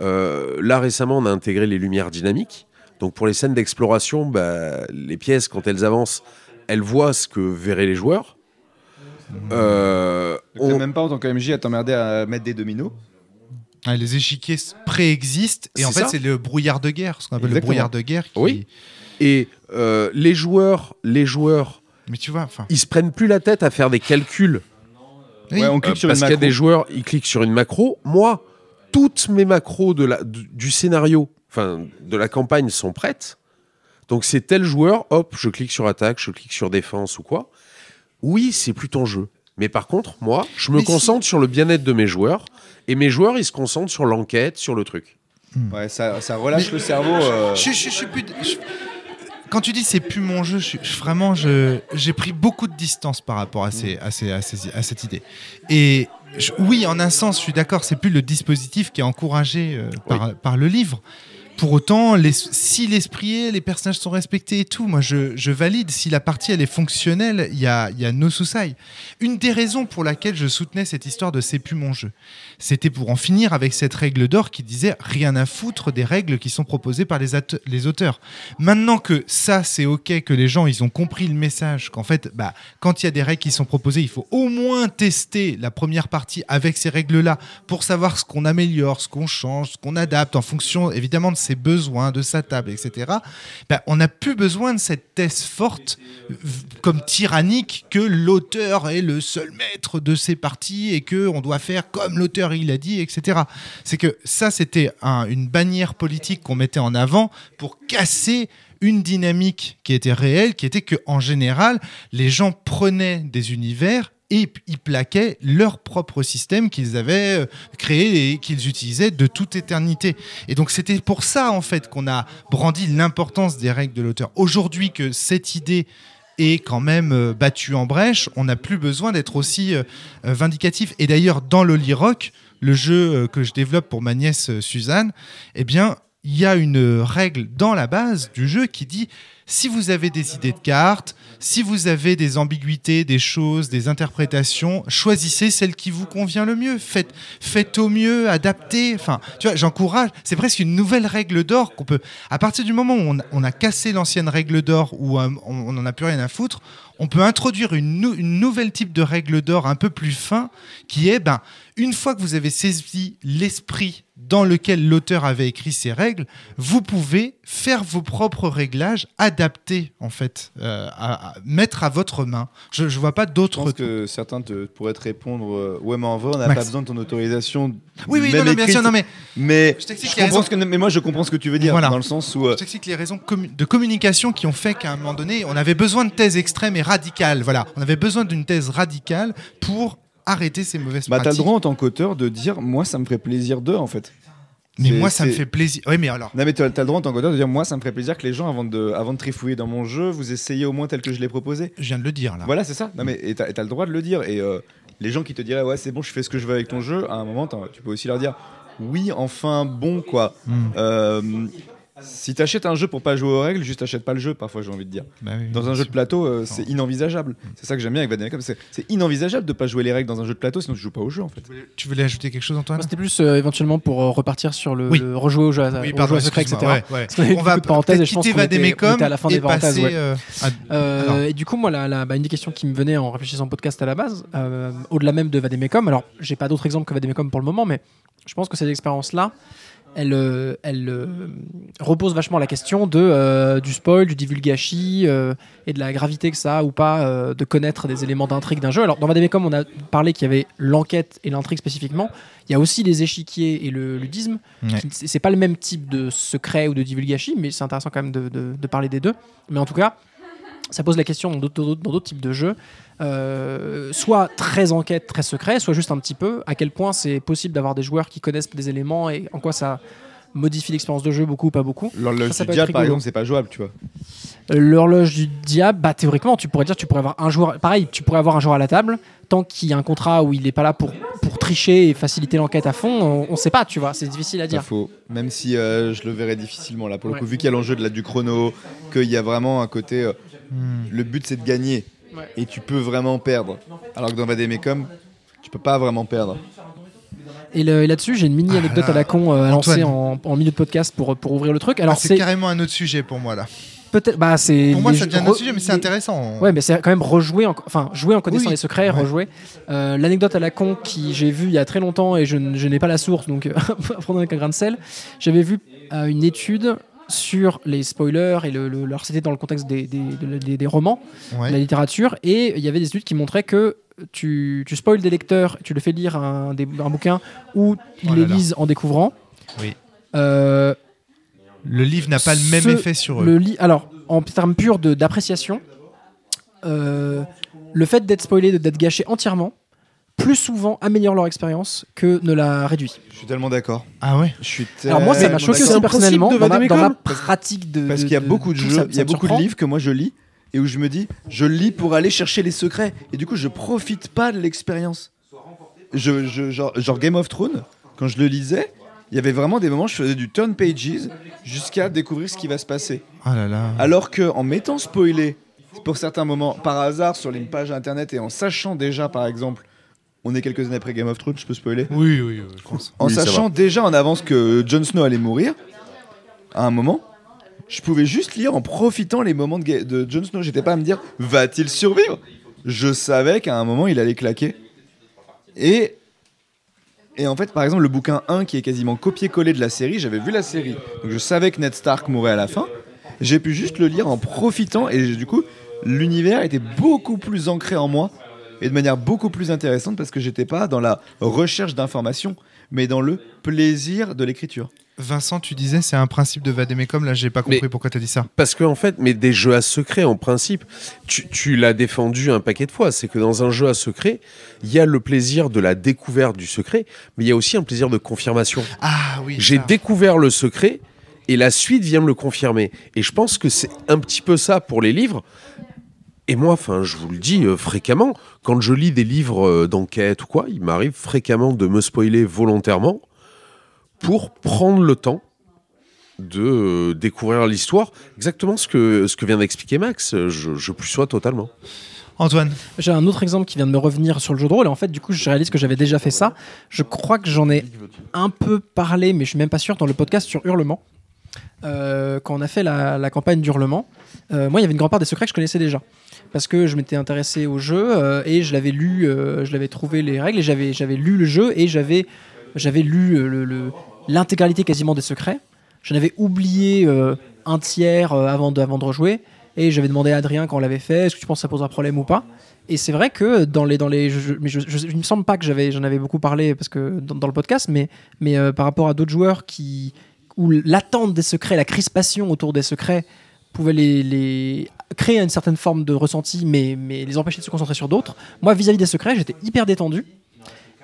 Euh, là, récemment, on a intégré les lumières dynamiques. Donc, pour les scènes d'exploration, bah, les pièces, quand elles avancent, elles voient ce que verraient les joueurs. Euh, Donc, t'as on- même pas en tant que MJ à t'emmerder à mettre des dominos. Ah, les échiquiers préexistent et en fait c'est le brouillard de guerre, ce qu'on appelle le brouillard de guerre. qui- Oui. Et euh, les joueurs, les joueurs, Mais tu vois, enfin. ils se prennent plus la tête à faire des calculs oui. Ouais, on Euh, sur parce qu'il y a macro. des joueurs, ils cliquent sur une macro. Moi, toutes mes macros de la, du, du scénario, enfin de la campagne, sont prêtes. Donc c'est tel joueur, hop, je clique sur attaque, je clique sur défense ou quoi. Oui, c'est plus ton jeu, Mais par contre, moi, je me Mais si- concentre sur le bien-être de mes joueurs, et mes joueurs, ils se concentrent sur l'enquête, sur le truc. Ouais, ça, ça relâche Mais- le cerveau. euh, Je, je- je suis plus. je- Quand tu dis c'est plus mon jeu, je, vraiment, je- j'ai pris beaucoup de distance par rapport à, ces, à, ces- à, ces- à cette idée. Et je- oui, en un sens, je suis d'accord, c'est plus le dispositif qui est encouragé euh, par, par le livre. Pour autant, si l'esprit est, les personnages sont respectés et tout, moi je, valide. Si la partie elle est fonctionnelle, il y a, y a no souci. Une des raisons pour laquelle je soutenais cette histoire de c'est plus mon jeu, c'était pour en finir avec cette règle d'or qui disait rien à foutre des règles qui sont proposées par les, aute- les auteurs. Maintenant que ça c'est ok, que les gens ils ont compris le message, qu'en fait, bah, quand il y a des règles qui sont proposées, il faut au moins tester la première partie avec ces règles-là pour savoir ce qu'on améliore, ce qu'on change, ce qu'on adapte en fonction évidemment de ses besoins, de sa table, etc. Bah, on n'a plus besoin de cette thèse forte comme tyrannique que l'auteur est le seul maître de ses parties et que on doit faire comme l'auteur il a dit, etc. C'est que ça c'était un- une bannière politique qu'on mettait en avant pour casser une dynamique qui était réelle, qui était que en général les gens prenaient des univers et ils plaquaient leur propre système qu'ils avaient euh, créé et qu'ils utilisaient de toute éternité. Et donc c'était pour ça en fait qu'on a brandi l'importance des règles de l'auteur. Aujourd'hui que cette idée est quand même euh, battue en brèche, on n'a plus besoin d'être aussi euh, vindicatif. Et d'ailleurs dans l'Holy Rock, le jeu que je développe pour ma nièce Suzanne, eh bien il y a une règle dans la base du jeu qui dit si vous avez des idées de cartes, si vous avez des ambiguïtés, des choses, des interprétations, choisissez celle qui vous convient le mieux. Faites, faites au mieux, adaptez. Enfin, tu vois, j'encourage. C'est presque une nouvelle règle d'or qu'on peut. À partir du moment où on, a cassé l'ancienne règle d'or, où on n'en a plus rien à foutre, on peut introduire une, une nouvelle type de règle d'or un peu plus fin, qui est, ben, une fois que vous avez saisi l'esprit dans lequel l'auteur avait écrit ces règles, vous pouvez faire vos propres réglages, adaptés en fait, euh, à, à- mettre à votre main. Je, je vois pas Je d'autres. pense que certains te, pourraient te répondre euh, Ouais, mais en vrai, on n'a pas besoin de ton autorisation. Oui, oui, non, non, bien sûr, non, mais Mais Je je comprends que, mais moi, je comprends ce que tu veux dire. Voilà. Dans le sens où. euh, je t'explique les raisons de communication qui ont fait qu'à un moment donné, on avait besoin de thèses extrêmes et radicales. Voilà, on avait besoin d'une thèse radicale pour arrêter ces mauvaises bah, t'as le pratiques. droit en tant qu'auteur de dire Moi, ça me ferait plaisir de, en fait. mais moi, ça me fait plaisir. Oui, mais alors. Non mais tu as, le droit en tant qu'auteur de dire moi ça me ferait plaisir que les gens avant de, avant de trifouiller dans mon jeu vous essayez au moins tel que je l'ai proposé. Je viens de le dire là. Voilà c'est ça. Non mais t'as, t'as le droit de le dire et euh, les gens qui te diraient ouais c'est bon je fais ce que je veux avec ton jeu à un moment tu peux aussi leur dire oui enfin bon quoi. Hmm. Euh, si t'achètes un jeu pour pas jouer aux règles juste achète pas le jeu parfois j'ai envie de dire. Bah oui, Dans un jeu de plateau euh, c'est inenvisageable. C'est ça que j'aime bien avec Vademecum c'est, c'est inenvisageable de pas jouer les règles dans un jeu de plateau sinon tu joues pas au jeu en fait. Tu voulais ajouter quelque chose, Antoine? C'était plus euh, éventuellement pour euh, repartir sur le, Oui. le rejouer au jeu, à- Oui, au pardon, jeu à secret, etc. ouais, ouais. On va *laughs* peut-être je pense qu'on était- à la fin et des parenthèses. ouais. euh, à- Euh, et du coup, moi, la, la- bah, une des questions qui me venait en réfléchissant au podcast à la base, euh, au-delà même de Vademecum, alors j'ai pas d'autres exemples que Vademecum pour le moment, mais je pense que cette expérience-là, elle, euh, elle euh, repose vachement la question de, euh, du spoil, du divulgachi et de la gravité que ça a ou pas de connaître des éléments d'intrigue d'un jeu. Alors, dans Vademecum, on a parlé qu'il y avait l'enquête et l'intrigue spécifiquement. Il y a aussi les échiquiers et le ludisme. Ouais. C'est pas le même type de secret ou de divulgachi, mais c'est intéressant quand même de, de- de parler des deux. Mais en tout cas, ça pose la question dans d'autres types de jeux, euh, soit très enquête, très secret, soit juste un petit peu, à quel point c'est possible d'avoir des joueurs qui connaissent des éléments et en quoi ça modifie l'expérience de jeu beaucoup ou pas beaucoup. L'horloge du diable par exemple c'est pas jouable tu vois. Euh, L'horloge du diable, bah théoriquement, tu pourrais dire, tu pourrais avoir un joueur, pareil, tu pourrais avoir un joueur à la table, tant qu'il y a un contrat où il n'est pas là pour, pour tricher et faciliter l'enquête à fond, on, on sait pas, tu vois, c'est difficile à dire. faux. Même si euh, je le verrais difficilement là pour le Ouais. coup vu qu'il y a l'enjeu de la du chrono, qu'il y a vraiment un côté euh, Hmm. le but c'est de gagner Ouais. et tu peux vraiment perdre. Alors que dans Vademecum, tu peux pas vraiment perdre. Et, là-dessus, j'ai une mini Ah anecdote là, à la con euh, à lancer en, en milieu de podcast pour, pour ouvrir le truc. Ah, Alors, c'est c'est carrément un autre sujet pour moi là. peut-être. Bah, c'est. Pour moi, ça devient un autre re- sujet, mais c'est intéressant. Ouais, mais c'est quand même rejouer, en- enfin jouer en connaissant Oui, les secrets, ouais. rejouer. Euh, L'anecdote à la con qui j'ai vue il y a très longtemps et je, n'ai pas la source, donc à prendre avec un grain de sel. J'avais vu euh, une étude sur les spoilers et le, le- alors c'était dans le contexte des, des, de- des- des romans, Ouais. de la littérature, et il y avait des études qui montraient que tu, tu spoil des lecteurs, tu le fais lire un, des- un bouquin où ils Oh les là là. lisent en découvrant. Oui. Euh, Le livre n'a pas le même effet sur eux. le li- alors, en termes purs de- d'appréciation, euh, le fait d'être spoilé, d'être gâché entièrement, plus souvent améliore leur expérience que ne la réduit. Je suis tellement d'accord. Ah ouais Je suis Alors moi, ça m'a choqué aussi personnellement de dans ma, dans ma pratique de. Parce qu'il y a beaucoup de jeux, il y a beaucoup de livres que moi je lis et où je me dis, je lis pour aller chercher les secrets et du coup je profite pas de l'expérience. Je, je- genre, genre Game of Thrones, quand je le lisais, il y avait vraiment des moments où je faisais du turn pages jusqu'à découvrir ce qui va se passer. Oh là là. Alors que en m'étant spoilé pour certains moments par hasard sur une page internet et en sachant déjà par exemple, on est quelques années après Game of Thrones, je peux spoiler. Oui, oui, oui, je pense. En Oui, ça sachant déjà en avance que Jon Snow allait mourir, à un moment, je pouvais juste lire en profitant les moments de, Ga- de Jon Snow. J'étais pas à me dire, va-t-il survivre? Je savais qu'à un moment, il allait claquer. Et, et en fait, par exemple, le bouquin 1 qui est quasiment copié-collé de la série, j'avais vu la série. Donc je savais que Ned Stark mourrait à la fin. J'ai pu juste le lire en profitant et du coup, l'univers était beaucoup plus ancré en moi et de manière beaucoup plus intéressante parce que j'étais pas dans la recherche d'informations, mais dans le plaisir de l'écriture. Vincent, tu disais c'est un principe de Vademecum. Là, j'ai pas compris Mais- pourquoi tu as dit ça. Parce que en fait, mais des jeux à secret, en principe, tu, tu l'as défendu un paquet de fois. C'est que dans un jeu à secret, il y a le plaisir de la découverte du secret, mais il y a aussi un plaisir de confirmation. Ah oui. J'ai découvert le secret et la suite vient me le confirmer. Et je pense que c'est un petit peu ça pour les livres. Et moi, enfin, je vous le dis euh, fréquemment, quand je lis des livres euh, d'enquête ou quoi, il m'arrive fréquemment de me spoiler volontairement pour prendre le temps de euh, découvrir l'histoire. Exactement ce que, ce que vient d'expliquer Max, je, je plus sois totalement. Antoine. J'ai un autre exemple qui vient de me revenir sur le jeu de rôle et en fait du coup je réalise que j'avais déjà fait ça. Je crois que j'en ai un peu parlé mais je suis même pas sûr dans le podcast sur Hurlement. Euh, quand on a fait la, la campagne d'Hurlement, euh, moi il y avait une grande part des secrets que je connaissais déjà parce que je m'étais intéressé au jeu euh, et je l'avais lu, euh, je l'avais trouvé les règles et j'avais j'avais lu le jeu et j'avais j'avais lu euh, l'intégralité quasiment des secrets. J'en avais oublié un tiers avant de, avant de rejouer et j'avais demandé à Adrien quand on l'avait fait est-ce que tu penses que ça posera problème ou pas? Et c'est vrai que dans les dans les jeux- mais je, je- il me semble pas que j'avais j'en avais beaucoup parlé parce que dans, dans le podcast mais mais par rapport à d'autres joueurs qui où l'attente des secrets la crispation autour des secrets pouvait les, les créer une certaine forme de ressenti mais mais les empêcher de se concentrer sur d'autres moi vis-à-vis des secrets j'étais hyper détendu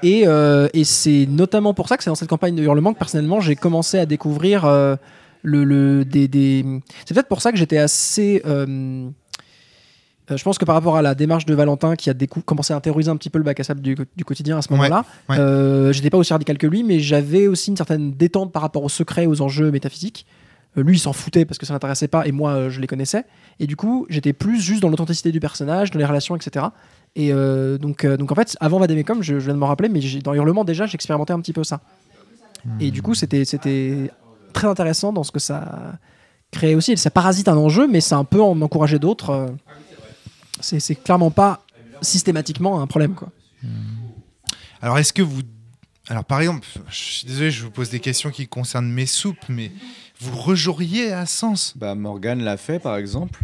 et, euh, et c'est notamment pour ça que c'est dans cette campagne de Hurlement que personnellement j'ai commencé à découvrir euh, le, le- des, des- C'est peut-être pour ça que j'étais assez. euh, je pense que par rapport à la démarche de Valentin qui a commencé à terroriser un petit peu le bac à sable du, du quotidien à ce Ouais, moment-là, ouais. euh, j'étais pas aussi radical que lui, mais j'avais aussi une certaine détente par rapport aux secrets, aux enjeux métaphysiques. Euh, lui, il s'en foutait parce que ça l'intéressait pas, et moi, euh, je les connaissais. Et du coup, j'étais plus juste dans l'authenticité du personnage, dans les relations, etc. Et euh, donc, donc en fait, avant Vademecum, je, je viens de me rappeler, mais dans Hurlement déjà, j'expérimentais un petit peu ça. Et du coup, c'était c'était très intéressant dans ce que ça créait aussi. Et ça parasite un enjeu, mais ça un peu en encourager d'autres. C'est c'est clairement pas systématiquement un problème. Quoi. Alors, est-ce que vous. Alors, par exemple, je suis désolé, je vous pose des questions qui concernent mes soupes, mais vous rejoueriez à Sens Bah, Morgane l'a fait par exemple,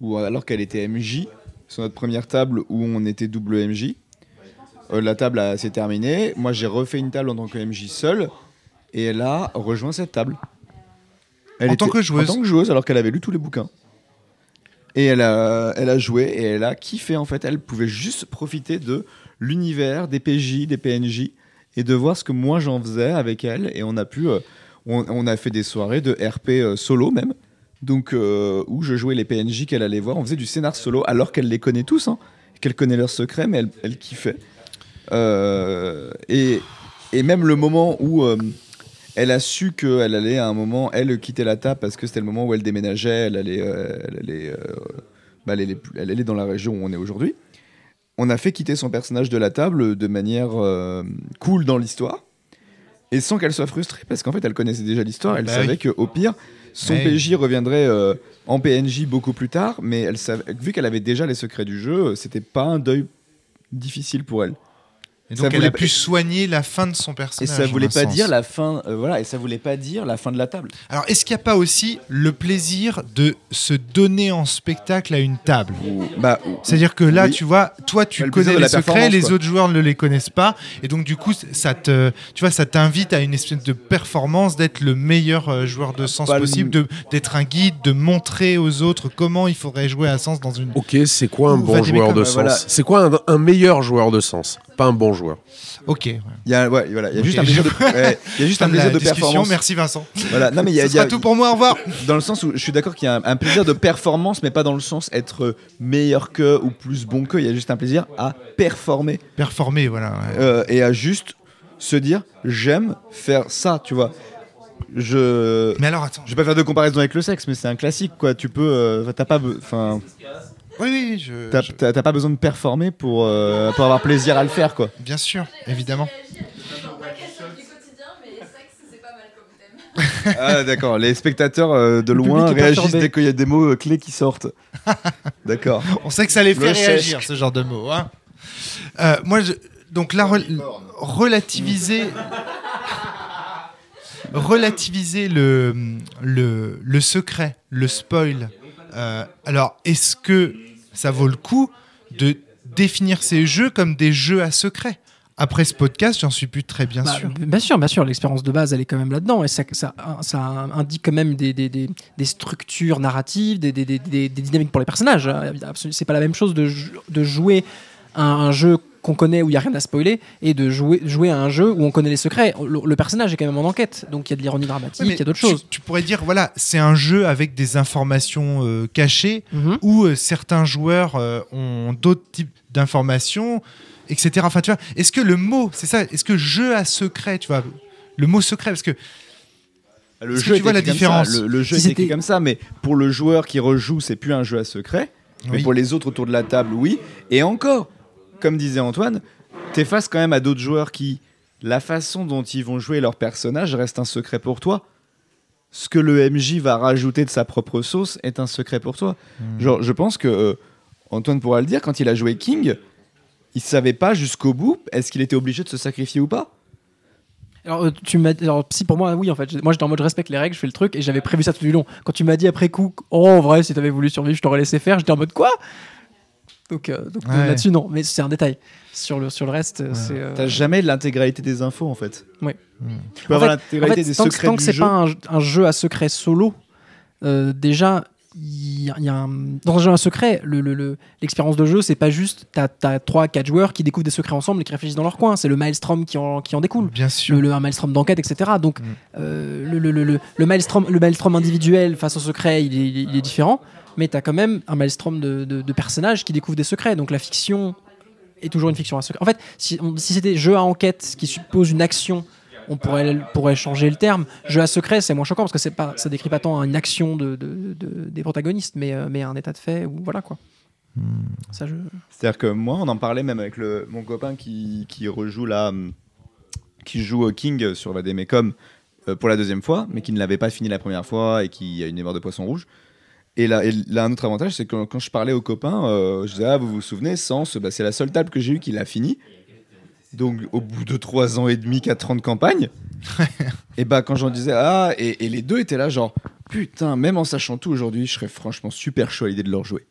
ou alors qu'elle était MJ sur notre première table où on était double MJ. Euh, la table s'est terminée. Moi j'ai refait une table en tant que MJ seule et elle a rejoint cette table. Elle En tant que joueuse En tant que joueuse alors qu'elle avait lu tous les bouquins. Et elle a, elle a joué et elle a kiffé en fait. Elle pouvait juste profiter de l'univers, des PJ, des PNJ et de voir ce que moi j'en faisais avec elle. Et on a pu, euh, on, a fait des soirées de RP euh, solo même. Donc euh, où je jouais les PNJ qu'elle allait voir. On faisait du scénar solo alors qu'elle les connaît tous, hein, qu'elle connaît leurs secrets, mais elle, elle kiffait. Euh, et, même le moment où elle a su qu'elle allait à un moment, elle quitter la table parce que c'était le moment où elle déménageait, elle allait, bah, elle allait, dans la région où on est aujourd'hui. On a fait quitter son personnage de la table de manière cool dans l'histoire et sans qu'elle soit frustrée parce qu'en fait elle connaissait déjà l'histoire, elle Bah savait oui. que au pire son Ouais. PJ reviendrait euh, en PNJ beaucoup plus tard, mais elle savait, vu qu'elle avait déjà les secrets du jeu, c'était pas un deuil difficile pour elle. Et Ça donc elle voulait a pu soigner la fin de son Et personnage. ça en voulait pas sens. dire la fin, euh, voilà, et ça voulait pas dire la fin de la table. Alors, est-ce qu'il n'y a pas aussi le plaisir de se donner en spectacle à une table? Ou- bah, ou- C'est-à-dire que là, Oui. tu vois, toi, tu Bah, connais les secrets, les quoi. autres joueurs ne les connaissent pas, et donc du coup, ça te, tu vois, ça t'invite à une espèce de performance d'être le meilleur euh, joueur de sens Pas le- possible, d'être un guide, de montrer aux autres comment il faudrait jouer à sens dans une. Ok, c'est quoi un bon joueur de sens voilà. C'est quoi un, un meilleur joueur de sens? Pas un bon joueur. Ok. ouais. Il y a, ouais, voilà, il y a juste un plaisir de, *laughs* ouais, il y a juste un Fin de la plaisir de discussion. performance. Merci Vincent. Voilà. Non mais il y a, Ce il y a- sera tout pour moi. Au revoir. dans le sens où je suis d'accord qu'il y a un, un plaisir de performance, mais pas dans le sens être meilleur que ou plus bon que. Il y a juste un plaisir à performer Performer, voilà. euh, et à juste se dire j'aime faire ça, tu vois. Je Mais alors attends. je vais pas faire de comparaison avec le sexe, mais c'est un classique quoi. Tu peux, euh, t'as pas, enfin, Oui, oui, je. t'as je- t'as- t'as pas besoin de performer pour euh, pour avoir plaisir à le faire quoi. Bien sûr, évidemment. Ah d'accord, les spectateurs euh, de Le loin réagissent dès qu'il y a des mots euh, clés qui sortent. *laughs* d'accord. On sait que ça les fait Le réagir, ce genre de mots. hein. Euh, moi, je- donc rel- relativiser, relativiser le, le, le secret, le spoil. Euh, alors, est-ce que ça vaut le coup de définir ces jeux comme des jeux à secret Après ce podcast, j'en suis plus très bien Bah, sûr. Bien sûr, bien sûr, l'expérience de base, elle est quand même là-dedans. Et ça, ça, ça indique quand même des, des, des, des structures narratives, des, dynamiques pour les personnages. Absolument, C'est pas la même chose de, de jouer à un jeu qu'on connaît où il n'y a rien à spoiler et de jouer, jouer à un jeu où on connaît les secrets. Le, le personnage est quand même en enquête, donc il y a de l'ironie dramatique, il y a d'autres tu- choses. Tu, pourrais dire, voilà, c'est un jeu avec des informations euh, cachées Mhm. où euh, certains joueurs euh, ont d'autres types d'informations, etc. Enfin, tu vois, est-ce que le mot, c'est ça, est-ce que jeu à secret, tu vois, le mot secret, parce que Le que jeu tu vois la différence. Le, le jeu Si est écrit comme ça, mais pour le joueur qui rejoue, c'est plus un jeu à secret. Mais Oui. pour les autres autour de la table, oui. Et encore, comme disait Antoine, t'es face quand même à d'autres joueurs qui, la façon dont ils vont jouer leur personnage reste un secret pour toi. Ce que le MJ va rajouter de sa propre sauce est un secret pour toi. Hmm. Genre, je pense que euh, Antoine pourra le dire, quand il a joué King, il savait pas jusqu'au bout est-ce qu'il était obligé de se sacrifier ou pas? Alors, euh, tu m'as alors, si pour moi, oui, en fait. Moi, j'étais en mode je respecte les règles, je fais le truc et j'avais prévu ça tout du long. Quand tu m'as dit après coup, oh, en vrai, si t'avais voulu survivre, je t'aurais laissé faire, j'étais en mode quoi? Donc, euh, donc, euh, Ouais. là-dessus, non, mais c'est un détail. Sur le, sur le reste, euh, c'est. euh, T'as jamais l'intégralité des infos en fait. Ouais. Tu peux En avoir l'intégralité en fait, des tant que, secrets tant du que c'est jeu. pas un, un jeu à secret solo, euh, déjà, il y a, il y a un- dans un jeu à secret, le- le- le- l'expérience de jeu, c'est pas juste t'as as 3-4 joueurs qui découvrent des secrets ensemble et qui réfléchissent dans leur coin. C'est le maelstrom qui en, qui en découle. bien sûr. Le, le- un maelstrom d'enquête, etc. Donc, Mm. euh, le, le, le, le, le maelstrom, le maelstrom individuel face au secret, il est, il est- il est différent. Mais tu as quand même un maelstrom de, de, de personnages qui découvrent des secrets. Donc, la fiction est toujours une fiction à secret. En fait, si, c'était jeu à enquête qui suppose une action, on pourrait, pourrait changer le terme. Jeu à secret, c'est moins choquant parce que c'est pas, ça décrit pas tant une action de, de- de- des protagonistes, mais, euh, mais un état de fait. Ou voilà quoi. Ça, je... C'est-à-dire que moi, on en parlait même avec le, mon copain qui, qui rejoue hum, qui joue King sur Vademecum euh, pour la deuxième fois, mais qui ne l'avait pas fini la première fois et qui a une mémoire de poisson rouge. Et là, et là un autre avantage, c'est que quand, je parlais aux copains, euh, je disais, ah, vous vous souvenez, Sens, bah, c'est la seule table que j'ai eue qui l'a fini. Donc, au bout de 3 ans et demi, 4 ans de campagne, *laughs* et bah, quand j'en disais, ah, et, et les deux étaient là, genre, putain, même en sachant tout aujourd'hui, je serais franchement super chaud à l'idée de leur jouer.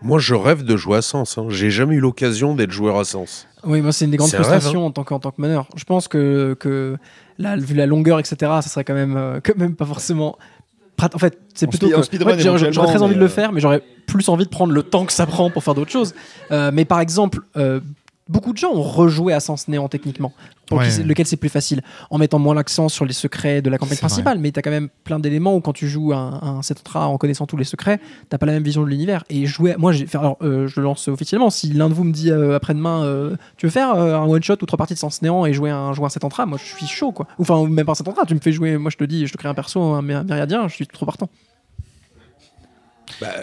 Moi, je rêve de jouer à Sens. hein. J'ai jamais eu l'occasion d'être joueur à Sens. Oui, moi, c'est une des grandes rêve, frustrations en, tant que, en tant que meneur. Je pense que, que vu la longueur, etc., ça serait quand même, euh, *laughs* quand même pas forcément. En fait, c'est plutôt. fait, j'aurais très envie de le euh, faire, mais j'aurais plus envie de prendre le temps que ça prend pour faire d'autres choses. Euh, mais par exemple, euh, beaucoup de gens ont rejoué à Sens Néant techniquement, pour Ouais. lequel c'est plus facile, en mettant moins l'accent sur les secrets de la campagne vrai. principale. Mais tu as quand même plein d'éléments où quand tu joues un, un Cetra en connaissant tous les secrets, t'as pas la même vision de l'univers. Et jouer, moi, j'ai fait, alors, euh, je le lance officiellement. Si l'un de vous me dit euh, après-demain, euh, tu veux faire euh, un one shot ou trois parties de Sens Néant et jouer un jouer un Cetra, moi, je suis chaud, quoi. Ou, Enfin, même pas un Cetra, tu me fais jouer, moi, je te dis, je te crée un perso, un myriadien, je suis trop partant.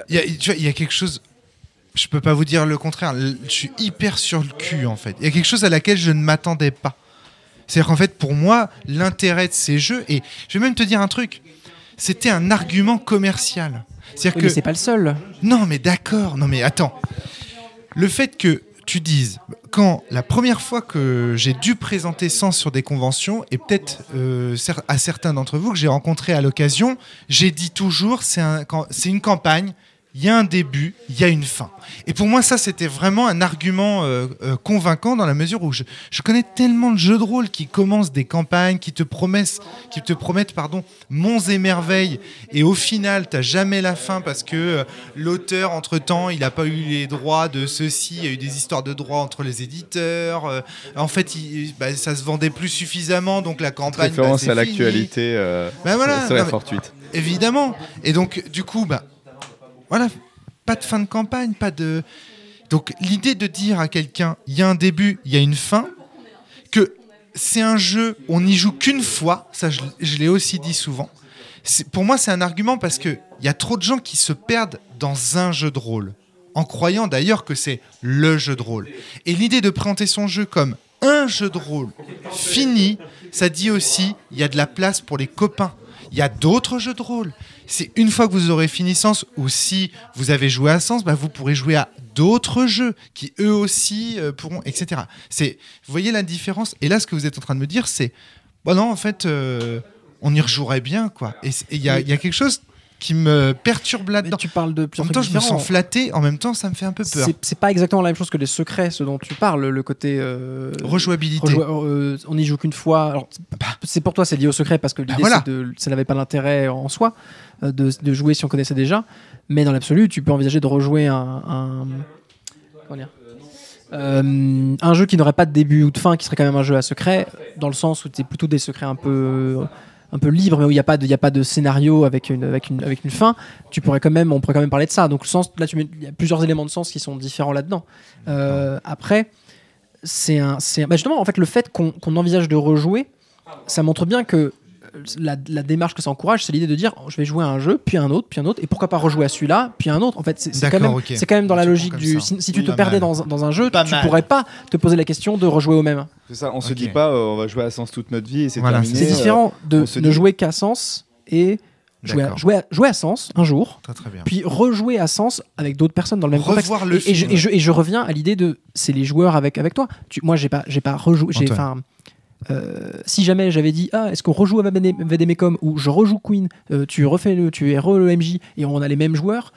Il y, vois, il y a quelque chose. Je peux pas vous dire le contraire. Je suis hyper sur le cul en fait. Il y a quelque chose à laquelle je ne m'attendais pas. C'est-à-dire qu'en fait, pour moi, l'intérêt de ces jeux, et je vais même te dire un truc, c'était un argument commercial. C'est-à-dire Oui, que c'est pas le seul. non, mais d'accord. Non, mais attends. Le fait que tu dises, quand la première fois que j'ai dû présenter Sens sur des conventions, et peut-être euh, à certains d'entre vous que j'ai rencontrés à l'occasion, j'ai dit toujours c'est un, une campagne, il y a un début, il y a une fin. Et pour moi, ça, c'était vraiment un argument euh, euh, convaincant dans la mesure où je, je connais tellement de jeux de rôle qui commencent des campagnes, qui te promettent, qui te promettent pardon, monts et merveilles, et au final, tu jamais la fin parce que euh, l'auteur, entre-temps, il n'a pas eu les droits de ceci, il y a eu des histoires de droits entre les éditeurs. en fait, il- bah, ça se vendait plus suffisamment, donc la campagne... bah, Référence à l'actualité. Ben voilà, fortuite. Évidemment. Et donc, du coup, bah, voilà, pas de fin de campagne, pas de. Donc, l'idée de dire à quelqu'un, il y a un début, il y a une fin, que c'est un jeu, on n'y joue qu'une fois, ça je, l'ai aussi dit souvent. Pour moi, c'est un argument parce qu'il y a trop de gens qui se perdent dans un jeu de rôle, en croyant d'ailleurs que c'est le jeu de rôle. Et l'idée de présenter son jeu comme un jeu de rôle fini, ça dit aussi, il y a de la place pour les copains. Il y a d'autres jeux de rôle. C'est une fois que vous aurez fini Sens, ou si vous avez joué à Sens, bah, vous pourrez jouer à d'autres jeux qui eux aussi euh, pourront, etc. C'est, vous voyez la différence? Et là, ce que vous êtes en train de me dire, c'est, bon non, en fait, euh, on y rejouerait bien, quoi. Et il y a quelque chose qui me perturbe là-dedans. tu parles de En même temps, je me sens flatté. En même temps, ça me fait un peu peur. C'est pas exactement la même chose que les secrets, ce dont tu parles, le côté. euh, Rejouabilité. rejoua- euh, on n'y joue qu'une fois. Alors, c'est pour toi, c'est lié au secret parce que l'idée, voilà. c'est de, ça n'avait pas d'intérêt en soi euh, de, de jouer si on connaissait déjà. Mais dans l'absolu, tu peux envisager de rejouer un. un- comment dire Euh, un jeu qui n'aurait pas de début ou de fin, qui serait quand même un jeu à secret, dans le sens où c'est plutôt des secrets un peu un peu libres, mais où il n'y a pas de il a pas de scénario avec une avec une avec une fin. Tu pourrais quand même on pourrait quand même parler de ça. Donc le sens là il y a plusieurs éléments de sens qui sont différents là-dedans. Euh, après c'est un c'est bah, justement en fait le fait qu'on qu'on envisage de rejouer, ça montre bien que la, la démarche que ça encourage, c'est l'idée de dire je vais jouer à un jeu, puis un autre, puis un autre, et pourquoi pas rejouer à celui-là, puis un autre. En fait, c'est quand, D'accord, même- ok. c'est quand même dans la logique du. Si, si tu Oui, te perdais dans, dans un jeu, Pas tu mal. pourrais pas te poser la question de rejouer au même. C'est ça, on se Ok. dit pas euh, on va jouer à Sens toute notre vie et c'est Voilà, terminé. C'est euh, différent de se ne dit- jouer qu'à Sens et jouer à, jouer, à, jouer à Sens un jour, Très très bien. puis rejouer à Sens avec d'autres personnes dans le même Revoir contexte. le et, et je, film. et je- et je reviens à l'idée de c'est les joueurs avec, avec toi. Tu, moi, j'ai pas, j'ai pas rejoué. j'ai- euh, si jamais j'avais dit ah est-ce qu'on rejoue à VD VDMecom ou je rejoue Queen, euh, tu refais le, tu es re le MJ et on a les mêmes joueurs,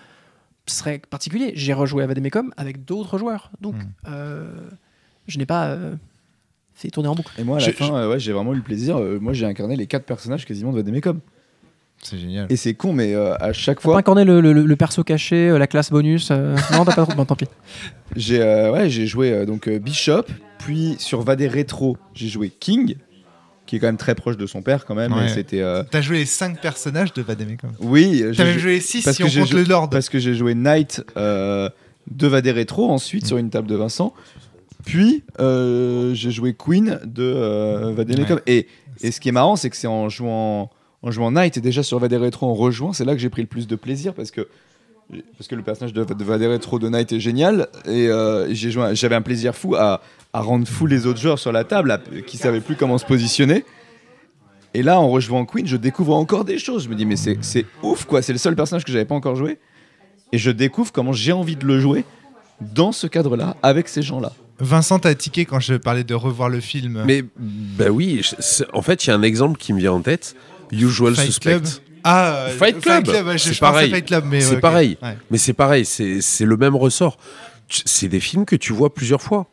ce serait particulier. J'ai rejoué à VDMecom avec d'autres joueurs, donc Hmm. euh, je n'ai pas euh, fait tourner en boucle. Et moi, à la Je- fin, euh, ouais, j'ai vraiment eu le plaisir. euh, moi, j'ai incarné les quatre personnages quasiment de Vademecum. C'est génial. Et c'est con, mais euh, à chaque T'as pas fois, incarné le, le- le perso caché, euh, la classe bonus euh, Non, t'as pas trop. *laughs* Bon, tant pis. j'ai euh, ouais, j'ai joué euh, donc euh, Bishop, puis sur Vadé Rétro, j'ai joué King, qui est quand même très proche de son père quand même. Ouais. c'était euh, T'as joué les 5 personnages de Vademecum. oui, T'as même joué les 6 parce si que on compte le Lord. parce que j'ai joué Knight euh, de Vadé Rétro ensuite sur une table de Vincent. Puis euh, j'ai joué Queen de euh, Vademecum. Et, et ce qui est marrant, c'est que c'est en jouant en jouant Knight et déjà sur Vadé Rétro en rejoint, c'est là que j'ai pris le plus de plaisir parce que parce que le personnage de, de Vadé Rétro de Knight est génial et euh, j'avais un plaisir fou à, à rendre fou les autres joueurs sur la table à- qui savaient plus comment se positionner. Et là, en rejouant Queen, je découvre encore des choses. Je me dis, mais c'est c'est ouf, quoi. C'est le seul personnage que j'avais pas encore joué. Et je découvre comment j'ai envie de le jouer dans ce cadre-là, avec ces gens-là. Vincent t'a tiqué quand je parlais de revoir le film. Mais bah oui, je- en fait, il y a un exemple qui me vient en tête. Usual Fight Suspect. Club. Ah, euh, Fight Club. C'est pareil. Fight Club, mais C'est pareil. Ouais. Mais c'est pareil, c'est c'est le même ressort. C'est des films que tu vois plusieurs fois.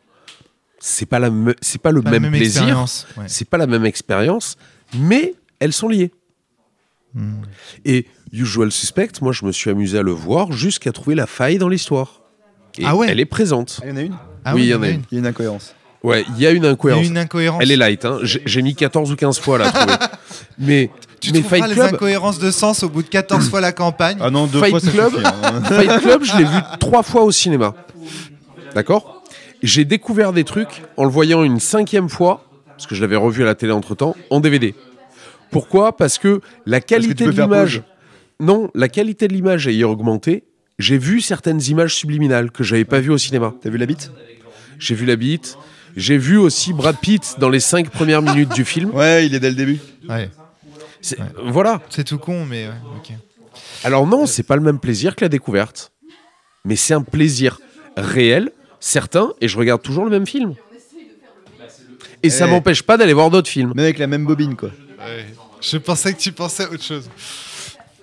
C'est pas la me- c'est pas le Pas la même, plaisir, ouais. c'est pas la même expérience, mais elles sont liées. Hmm. Et Usual Suspect, moi je me suis amusé à le voir jusqu'à trouver la faille dans l'histoire. Et Ah ouais elle est présente. Il y en a une? Ah Oui, il y en a une. Il y a une incohérence. Ouais, il y a une Il y a incohérence. une incohérence. Elle est light, hein. j'ai mis 14 ou 15 fois à la trouver. *laughs* mais Tu mais trouveras Fight les Club, incohérences de sens au bout de 14 fois la campagne. Ah non, deux Fight fois ça Club. suffit, hein. Fight Club, je l'ai vu trois fois au cinéma. D'accord? J'ai découvert des trucs en le voyant une cinquième fois, parce que je l'avais revu à la télé entre temps, en DVD. Pourquoi? Parce que la qualité de l'image. Non, la qualité de l'image ayant augmenté, j'ai vu certaines images subliminales que j'avais pas vues au cinéma. T'as vu la bite? J'ai vu la bite. J'ai vu aussi Brad Pitt dans les cinq premières minutes du film. *laughs* Ouais, il est dès le début. Ouais. C'est- Voilà. C'est tout con, mais ouais, ok. Alors non, c'est pas le même plaisir que la découverte. Mais c'est un plaisir réel certains et je regarde toujours le même film. Et ça Eh. m'empêche pas d'aller voir d'autres films. Mais avec la même bobine, quoi. Je pensais que tu pensais à autre chose.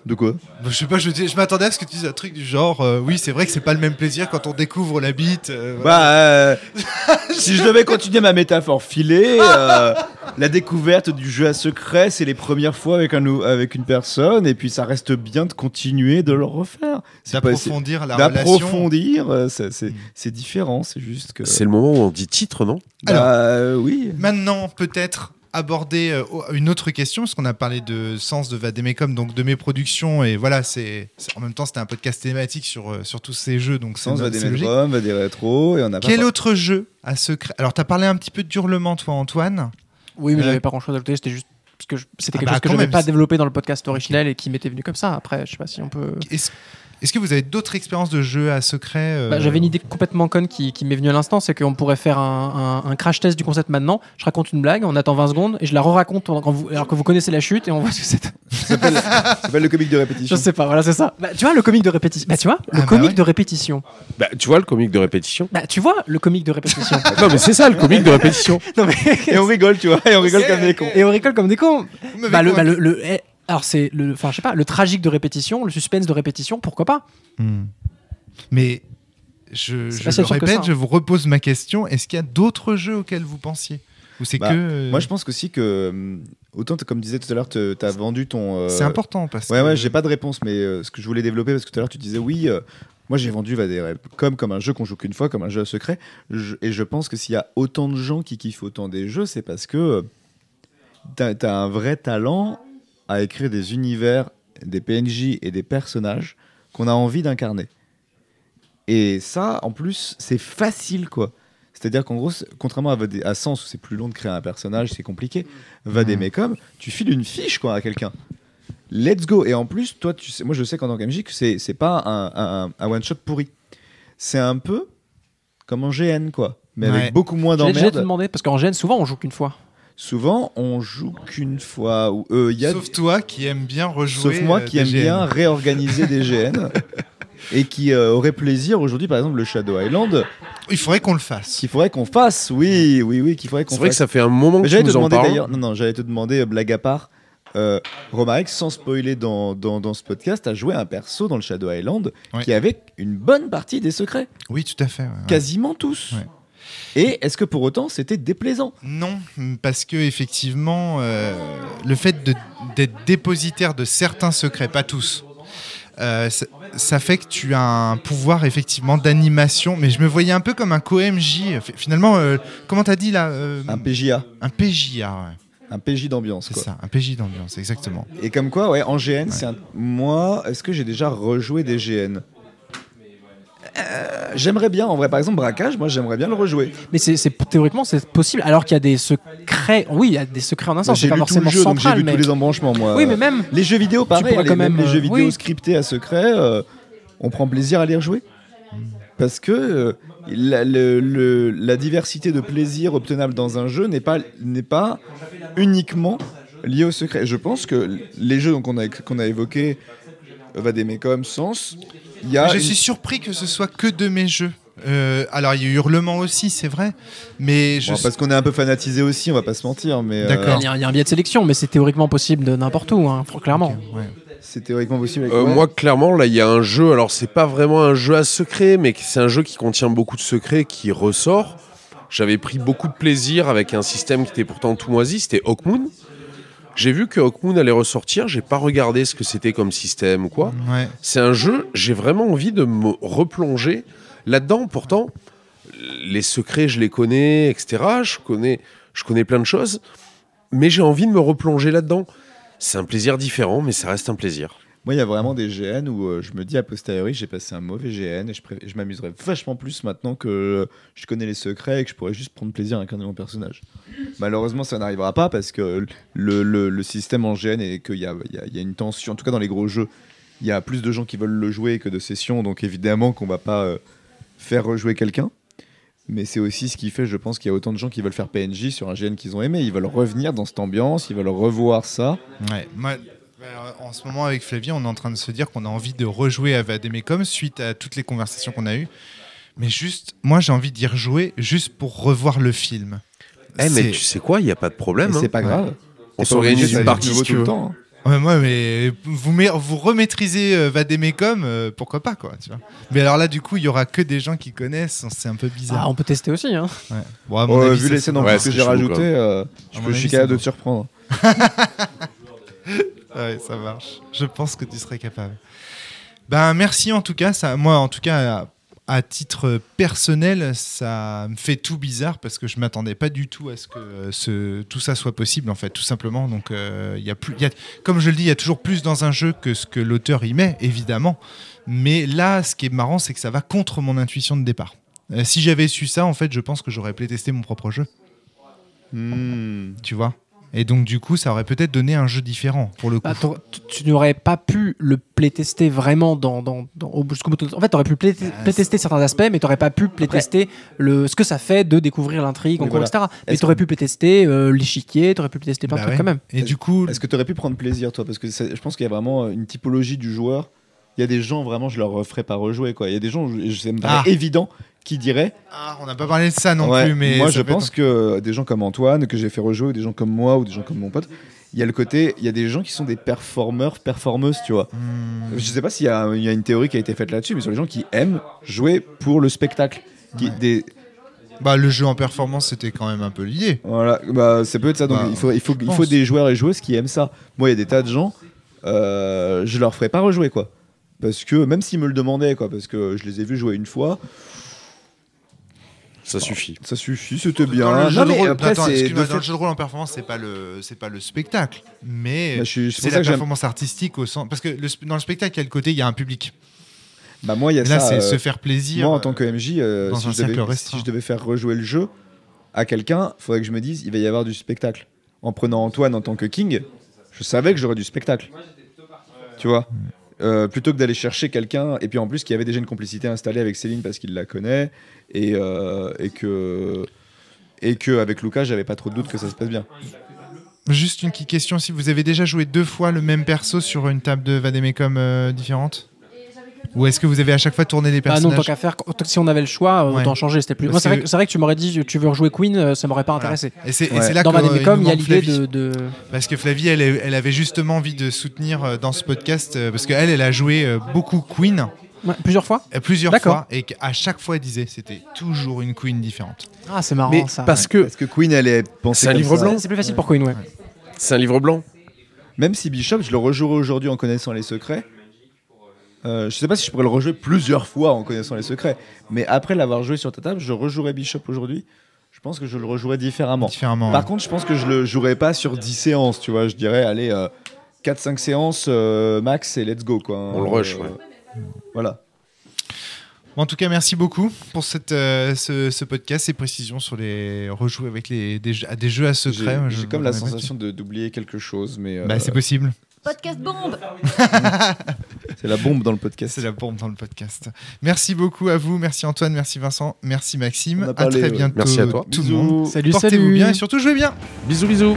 De quoi Bah, je sais pas, je, dis- je m'attendais à ce que tu dises un truc du genre, euh, oui, c'est vrai que c'est pas le même plaisir quand on découvre la bite. euh, voilà. Bah, euh, *laughs* si je devais continuer ma métaphore filée, euh, la découverte du jeu à secret, c'est les premières fois avec, un, nou- avec une personne, et puis ça reste bien de continuer de le refaire. C'est pas- c'est- D'approfondir la relation. D'approfondir, euh, c'est- c'est Mm. c'est différent, c'est juste que. C'est le moment où on dit titre, non? Bah, euh, oui. Maintenant, peut-être aborder euh, une autre question, parce qu'on a parlé de sens de Vademecum, donc de mes productions, et voilà, c'est en même temps, c'était un podcast thématique sur, euh, sur tous ces jeux, donc Sens va des c'est logique. métros, va des rétros, et on a pas. Quel autre jeu à secret? Alors, tu as parlé un petit peu de Hurlement, toi, Antoine. Oui, mais Euh, j'avais pas grand chose à ajouter, c'était juste parce que c'était Ah quelque bah, chose que je n'avais pas développé dans le podcast originel et qui m'était venu comme ça. Après, je sais pas si on peut. Est-ce que vous avez d'autres expériences de jeux à secret euh, Bah, J'avais une idée complètement conne qui, qui m'est venue à l'instant, c'est qu'on pourrait faire un, un- un crash test du concept maintenant. Je raconte une blague, on attend 20 secondes et je la re-raconte quand vous- alors que vous connaissez la chute et on voit ce que c'est. Ça s'appelle le comique de Je répétition. sais pas, voilà, c'est ça. Bah, tu vois le comique de répétition. Bah, tu vois le Ah, bah comique ouais. de répétition. Bah, tu vois le comique de répétition Bah, tu vois le comique de répétition. *laughs* Non, mais c'est ça le comique de répétition. *laughs* non mais Et on rigole, tu vois, et on rigole comme des cons. et on rigole comme des cons. Bah, le, convaincu. le, le- alors c'est le, enfin je sais pas, le tragique de répétition, le suspense de répétition, pourquoi pas Hmm. Mais je, je le répète, ça, hein. je vous repose ma question. Est-ce qu'il y a d'autres jeux auxquels vous pensiez Ou c'est Bah, que. euh, Moi, je pense aussi que, hum, autant, comme disais tout à l'heure, tu as vendu ton. euh, C'est important parce Ouais, que. ouais, j'ai pas de réponse, mais euh, ce que je voulais développer, parce que tout à l'heure tu disais oui, euh, moi j'ai vendu Vadere comme, comme un jeu qu'on joue qu'une fois, comme un jeu à secret. Je- et je pense que s'il y a autant de gens qui kiffent autant des jeux, c'est parce que euh, t'as as un vrai talent à écrire des univers, des PNJ et des personnages qu'on a envie d'incarner. Et ça, en plus, c'est facile quoi. C'est-à-dire qu'en gros, contrairement à, Vade- à Sens où c'est plus long de créer un personnage, c'est compliqué, Vademecum, tu files une fiche quoi à quelqu'un. Let's go. Et en plus, toi, tu sais, moi je sais qu'en tant qu'MJ, que c'est pas un, un- un one-shot pourri. C'est un peu comme en GN, quoi. Mais Ouais. avec beaucoup moins d'emmerdes. demander parce qu'en GN souvent on joue qu'une fois. Souvent, on joue qu'une fois. Ou, euh, il y a, Sauf toi qui aime bien rejouer. sauf moi euh, qui des aime GN. bien réorganiser des GN. *laughs* Et qui euh, aurait plaisir aujourd'hui, par exemple, le Shadow Island, Il faudrait qu'on le fasse. qu'il faudrait qu'on fasse. Oui, oui, oui, qu'il faudrait qu'on C'est vrai que fasse. ça fait un moment que tu j'allais te nous en demander parles. non, non, j'allais te demander, euh, blague à part, euh, Romaric, sans spoiler dans, dans, dans ce podcast, a joué un perso dans le Shadow Island Ouais. qui avait une bonne partie des secrets, Oui, tout à fait. ouais, ouais. quasiment tous. Ouais. Et est-ce que pour autant c'était déplaisant? Non, parce que effectivement, euh, le fait d'être dépositaire de certains secrets, pas tous, euh, ça, ça fait que tu as un pouvoir effectivement d'animation. Mais je me voyais un peu comme un co-MJ. Finalement, euh, comment t'as dit là euh, Un PJA, Un PJA, ouais. un PJ d'ambiance. C'est ça, un PJ d'ambiance, exactement. Et comme quoi, ouais, en GN, c'est un... moi, est-ce que j'ai déjà rejoué des GN Euh, J'aimerais bien, en vrai, par exemple, Braquage, moi j'aimerais bien le rejouer. Mais c'est c'est- théoriquement c'est possible alors qu'il y a des secrets. Oui, il y a des secrets en un sens. J'ai C'est pas lu tout forcément le jeu, donc j'ai central, vu mais tous les embranchements, moi. oui, mais même Les jeux vidéo, pareil, pourrais les, quand même même, les jeux vidéo oui. scriptés à secret, euh, on prend plaisir à les rejouer. Parce que euh, la, le- le- la diversité de plaisir obtenable dans un jeu n'est pas, n'est pas uniquement liée au secret. Je pense que les jeux donc, qu'on a, qu'on a évoqués, Vademecum, Sens, y a. je une- suis surpris que ce soit que de mes jeux. Euh, alors, il y a eu Hurlement aussi, c'est vrai. Mais je Bon, parce qu'on est un peu fanatisé aussi, on va pas se mentir, mais euh, D'accord. il y, a- il y a un biais de sélection, mais c'est théoriquement possible de n'importe où, hein, clairement. Ouais. c'est théoriquement possible. avec- Euh. Moi, clairement, là, il y a un jeu. Alors, c'est pas vraiment un jeu à secret, mais c'est un jeu qui contient beaucoup de secrets qui ressort. J'avais pris beaucoup de plaisir avec un système qui était pourtant tout moisi. C'était Hawkmoon. J'ai vu que Hawkmoon allait ressortir. J'ai pas regardé ce que c'était comme système ou quoi. Ouais. C'est un jeu. J'ai vraiment envie de me replonger là-dedans. Pourtant, les secrets, je les connais, etc. Je connais, je connais plein de choses, mais j'ai envie de me replonger là-dedans. C'est un plaisir différent, mais ça reste un plaisir. Moi, il y a vraiment des GN où euh, je me dis a posteriori, j'ai passé un mauvais GN et je, m'amuserais vachement plus maintenant que je connais les secrets et que je pourrais juste prendre plaisir à incarner mon personnage. Malheureusement, ça n'arrivera pas parce que le, système en GN et qu'il y a, une tension, en tout cas dans les gros jeux, il y a plus de gens qui veulent le jouer que de sessions, donc évidemment qu'on va pas euh, faire rejouer quelqu'un. Mais c'est aussi ce qui fait, je pense, qu'il y a autant de gens qui veulent faire PNJ sur un GN qu'ils ont aimé. Ils veulent revenir dans cette ambiance, ils veulent revoir ça. Ouais, moi, en ce moment avec Flavie, on est en train de se dire qu'on a envie de rejouer à Vademecum suite à toutes les conversations qu'on a eues. Mais juste, moi j'ai envie d'y rejouer juste pour revoir le film. Eh, mais tu sais quoi, il n'y a pas de problème. Hein. c'est pas grave. On s'organise une partie si tu tout le veux. temps. hein. Ouais, moi, mais vous, met- vous remaîtrisez euh, Vademecum, euh, pourquoi pas, quoi, tu vois. Mais alors là, du coup, il y aura que des gens qui connaissent, c'est un peu Ah, bizarre. on peut tester aussi. Hein. Ouais. Bon, à mon Oh, avis, vu les scènes en Ouais, plus que j'ai rajoutées, euh, je peux- suis capable de te surprendre. *laughs* Ouais, ça marche. Je pense que tu serais capable. Ben, merci en tout cas. Ça, moi, en tout cas, à, à titre personnel, ça me fait tout bizarre parce que je m'attendais pas du tout à ce que euh, ce, tout ça soit possible, en fait, tout simplement. Donc, euh, y a plus, il y a, comme je le dis, il y a toujours plus dans un jeu que ce que l'auteur y met, évidemment. Mais là, ce qui est marrant, c'est que ça va contre mon intuition de départ. Euh, si j'avais su ça, en fait, je pense que j'aurais playtesté mon propre jeu, Hmm. tu vois? Et donc, du coup, ça aurait peut-être donné un jeu différent, pour le coup. Bah, t'aurais- tu- tu n'aurais pas pu le playtester vraiment dans, dans, dans- au jusqu'au bout. En fait, tu aurais pu Ah, playtester certains aspects, mais tu n'aurais pas pu playtester le, ce que ça fait de découvrir l'intrigue, en Oui, cours, voilà. etc. Mais tu aurais pu playtester euh, l'échiquier, tu aurais pu playtester plein Bah de trucs ouais. quand même. Et du coup, Est-ce que tu aurais pu prendre plaisir, toi? Parce que je pense qu'il y a vraiment une typologie du joueur. Il y a des gens, vraiment, je leur ferais pas rejouer. Quoi. Il y a des gens, je- ça me paraît Ah. évident, qui diraient. Ah, on n'a pas parlé de ça non Ouais, plus, mais moi, je être- pense que des gens comme Antoine, que j'ai fait rejouer, ou des gens comme moi, ou des gens comme mon pote, il y a le côté, il y a des gens qui sont des performeurs, performeuses, tu vois. Hmm. Je sais pas s'il y, a- il y a une théorie qui a été faite là-dessus, mais sur les gens qui aiment jouer pour le spectacle. Qui, Ouais. des, Bah, le jeu en performance, c'était quand même un peu l'idée. Voilà, bah, ça peut être ça. Donc Bah, il faut, il faut, je il faut pense. des joueurs et joueuses qui aiment ça. Moi, il y a des tas de gens, euh, je leur ferais pas rejouer quoi. Parce que même s'ils me le demandaient, quoi, parce que je les ai vus jouer une fois, Ça suffit. ça suffit, c'était bien. Dans le jeu Non, de rôle, après, attends, excuse-moi, dans le jeu de rôle en performance, c'est pas le, c'est pas le spectacle, mais Bah, c'est la ça que j'aime. performance artistique au sens, parce que le dans le spectacle, il y a le côté, il y a un public. Bah, moi, il y a Et là, ça. c'est euh, se faire plaisir. moi, en tant que MJ, euh, si, je devais, si je devais faire rejouer le jeu à quelqu'un, il faudrait que je me dise, il va y avoir du spectacle. En prenant Antoine en tant que King, je savais que j'aurais du spectacle. Tu vois? Euh, plutôt que d'aller chercher quelqu'un, et puis en plus qu'il y avait déjà une complicité installée avec Céline parce qu'il la connaît, et, euh, et que et que avec Lucas, j'avais pas trop de doute que ça se passe bien. Juste une petite question, si vous avez déjà joué deux fois le même perso sur une table de Vademecum euh, différente? Ou est-ce que vous avez à chaque fois tourné les Ah non, personnages tant qu'à faire, si on avait le choix, euh, Ouais. autant changer. C'était plus. Moi, c'est vrai, que- vrai tu m'aurais dit tu veux rejouer Queen, euh, ça m'aurait pas Voilà. intéressé. Et c'est Ouais. là Dans que, euh, Vademecum, il y a l'idée de, de- Parce que Flavie, elle, elle avait justement envie de soutenir euh, dans ce podcast, euh, parce qu'elle, elle a joué euh, beaucoup Queen, Ouais, plusieurs fois. euh, plusieurs D'accord. fois, et qu'à chaque fois, elle disait c'était toujours une Queen différente. Ah, c'est marrant Mais ça. parce que Parce que Queen, elle est pensée C'est un livre ça. blanc. C'est plus facile pour Queen, ouais. c'est un livre blanc. Même si Bishop, je le rejouerai aujourd'hui en connaissant les secrets. Euh, je sais pas si je pourrais le rejouer plusieurs fois en connaissant les secrets, mais après l'avoir joué sur ta table, je rejouerai Bishop aujourd'hui. Je pense que je le rejouerai différemment. Différemment. Par contre, je pense que je le jouerai pas sur 10 séances, tu vois. Je dirais, allez, 4-5 séances euh, max et let's go, quoi. On le rush, ouais. Voilà. En tout cas, merci beaucoup pour cette, euh, ce, ce podcast, ces précisions sur les rejouer avec les, des, jeux, à des jeux à secret. Je j'ai comme la sensation de- d'oublier quelque chose, mais euh, Bah, c'est possible. Podcast bombe *laughs* c'est la bombe dans le podcast. C'est la bombe dans le podcast. Merci beaucoup à vous. Merci Antoine, merci Vincent, merci Maxime. On a à très bientôt Merci à toi. tout le Bisous. monde. Salut, Portez-vous salut. bien et surtout jouez bien. Bisous, bisous.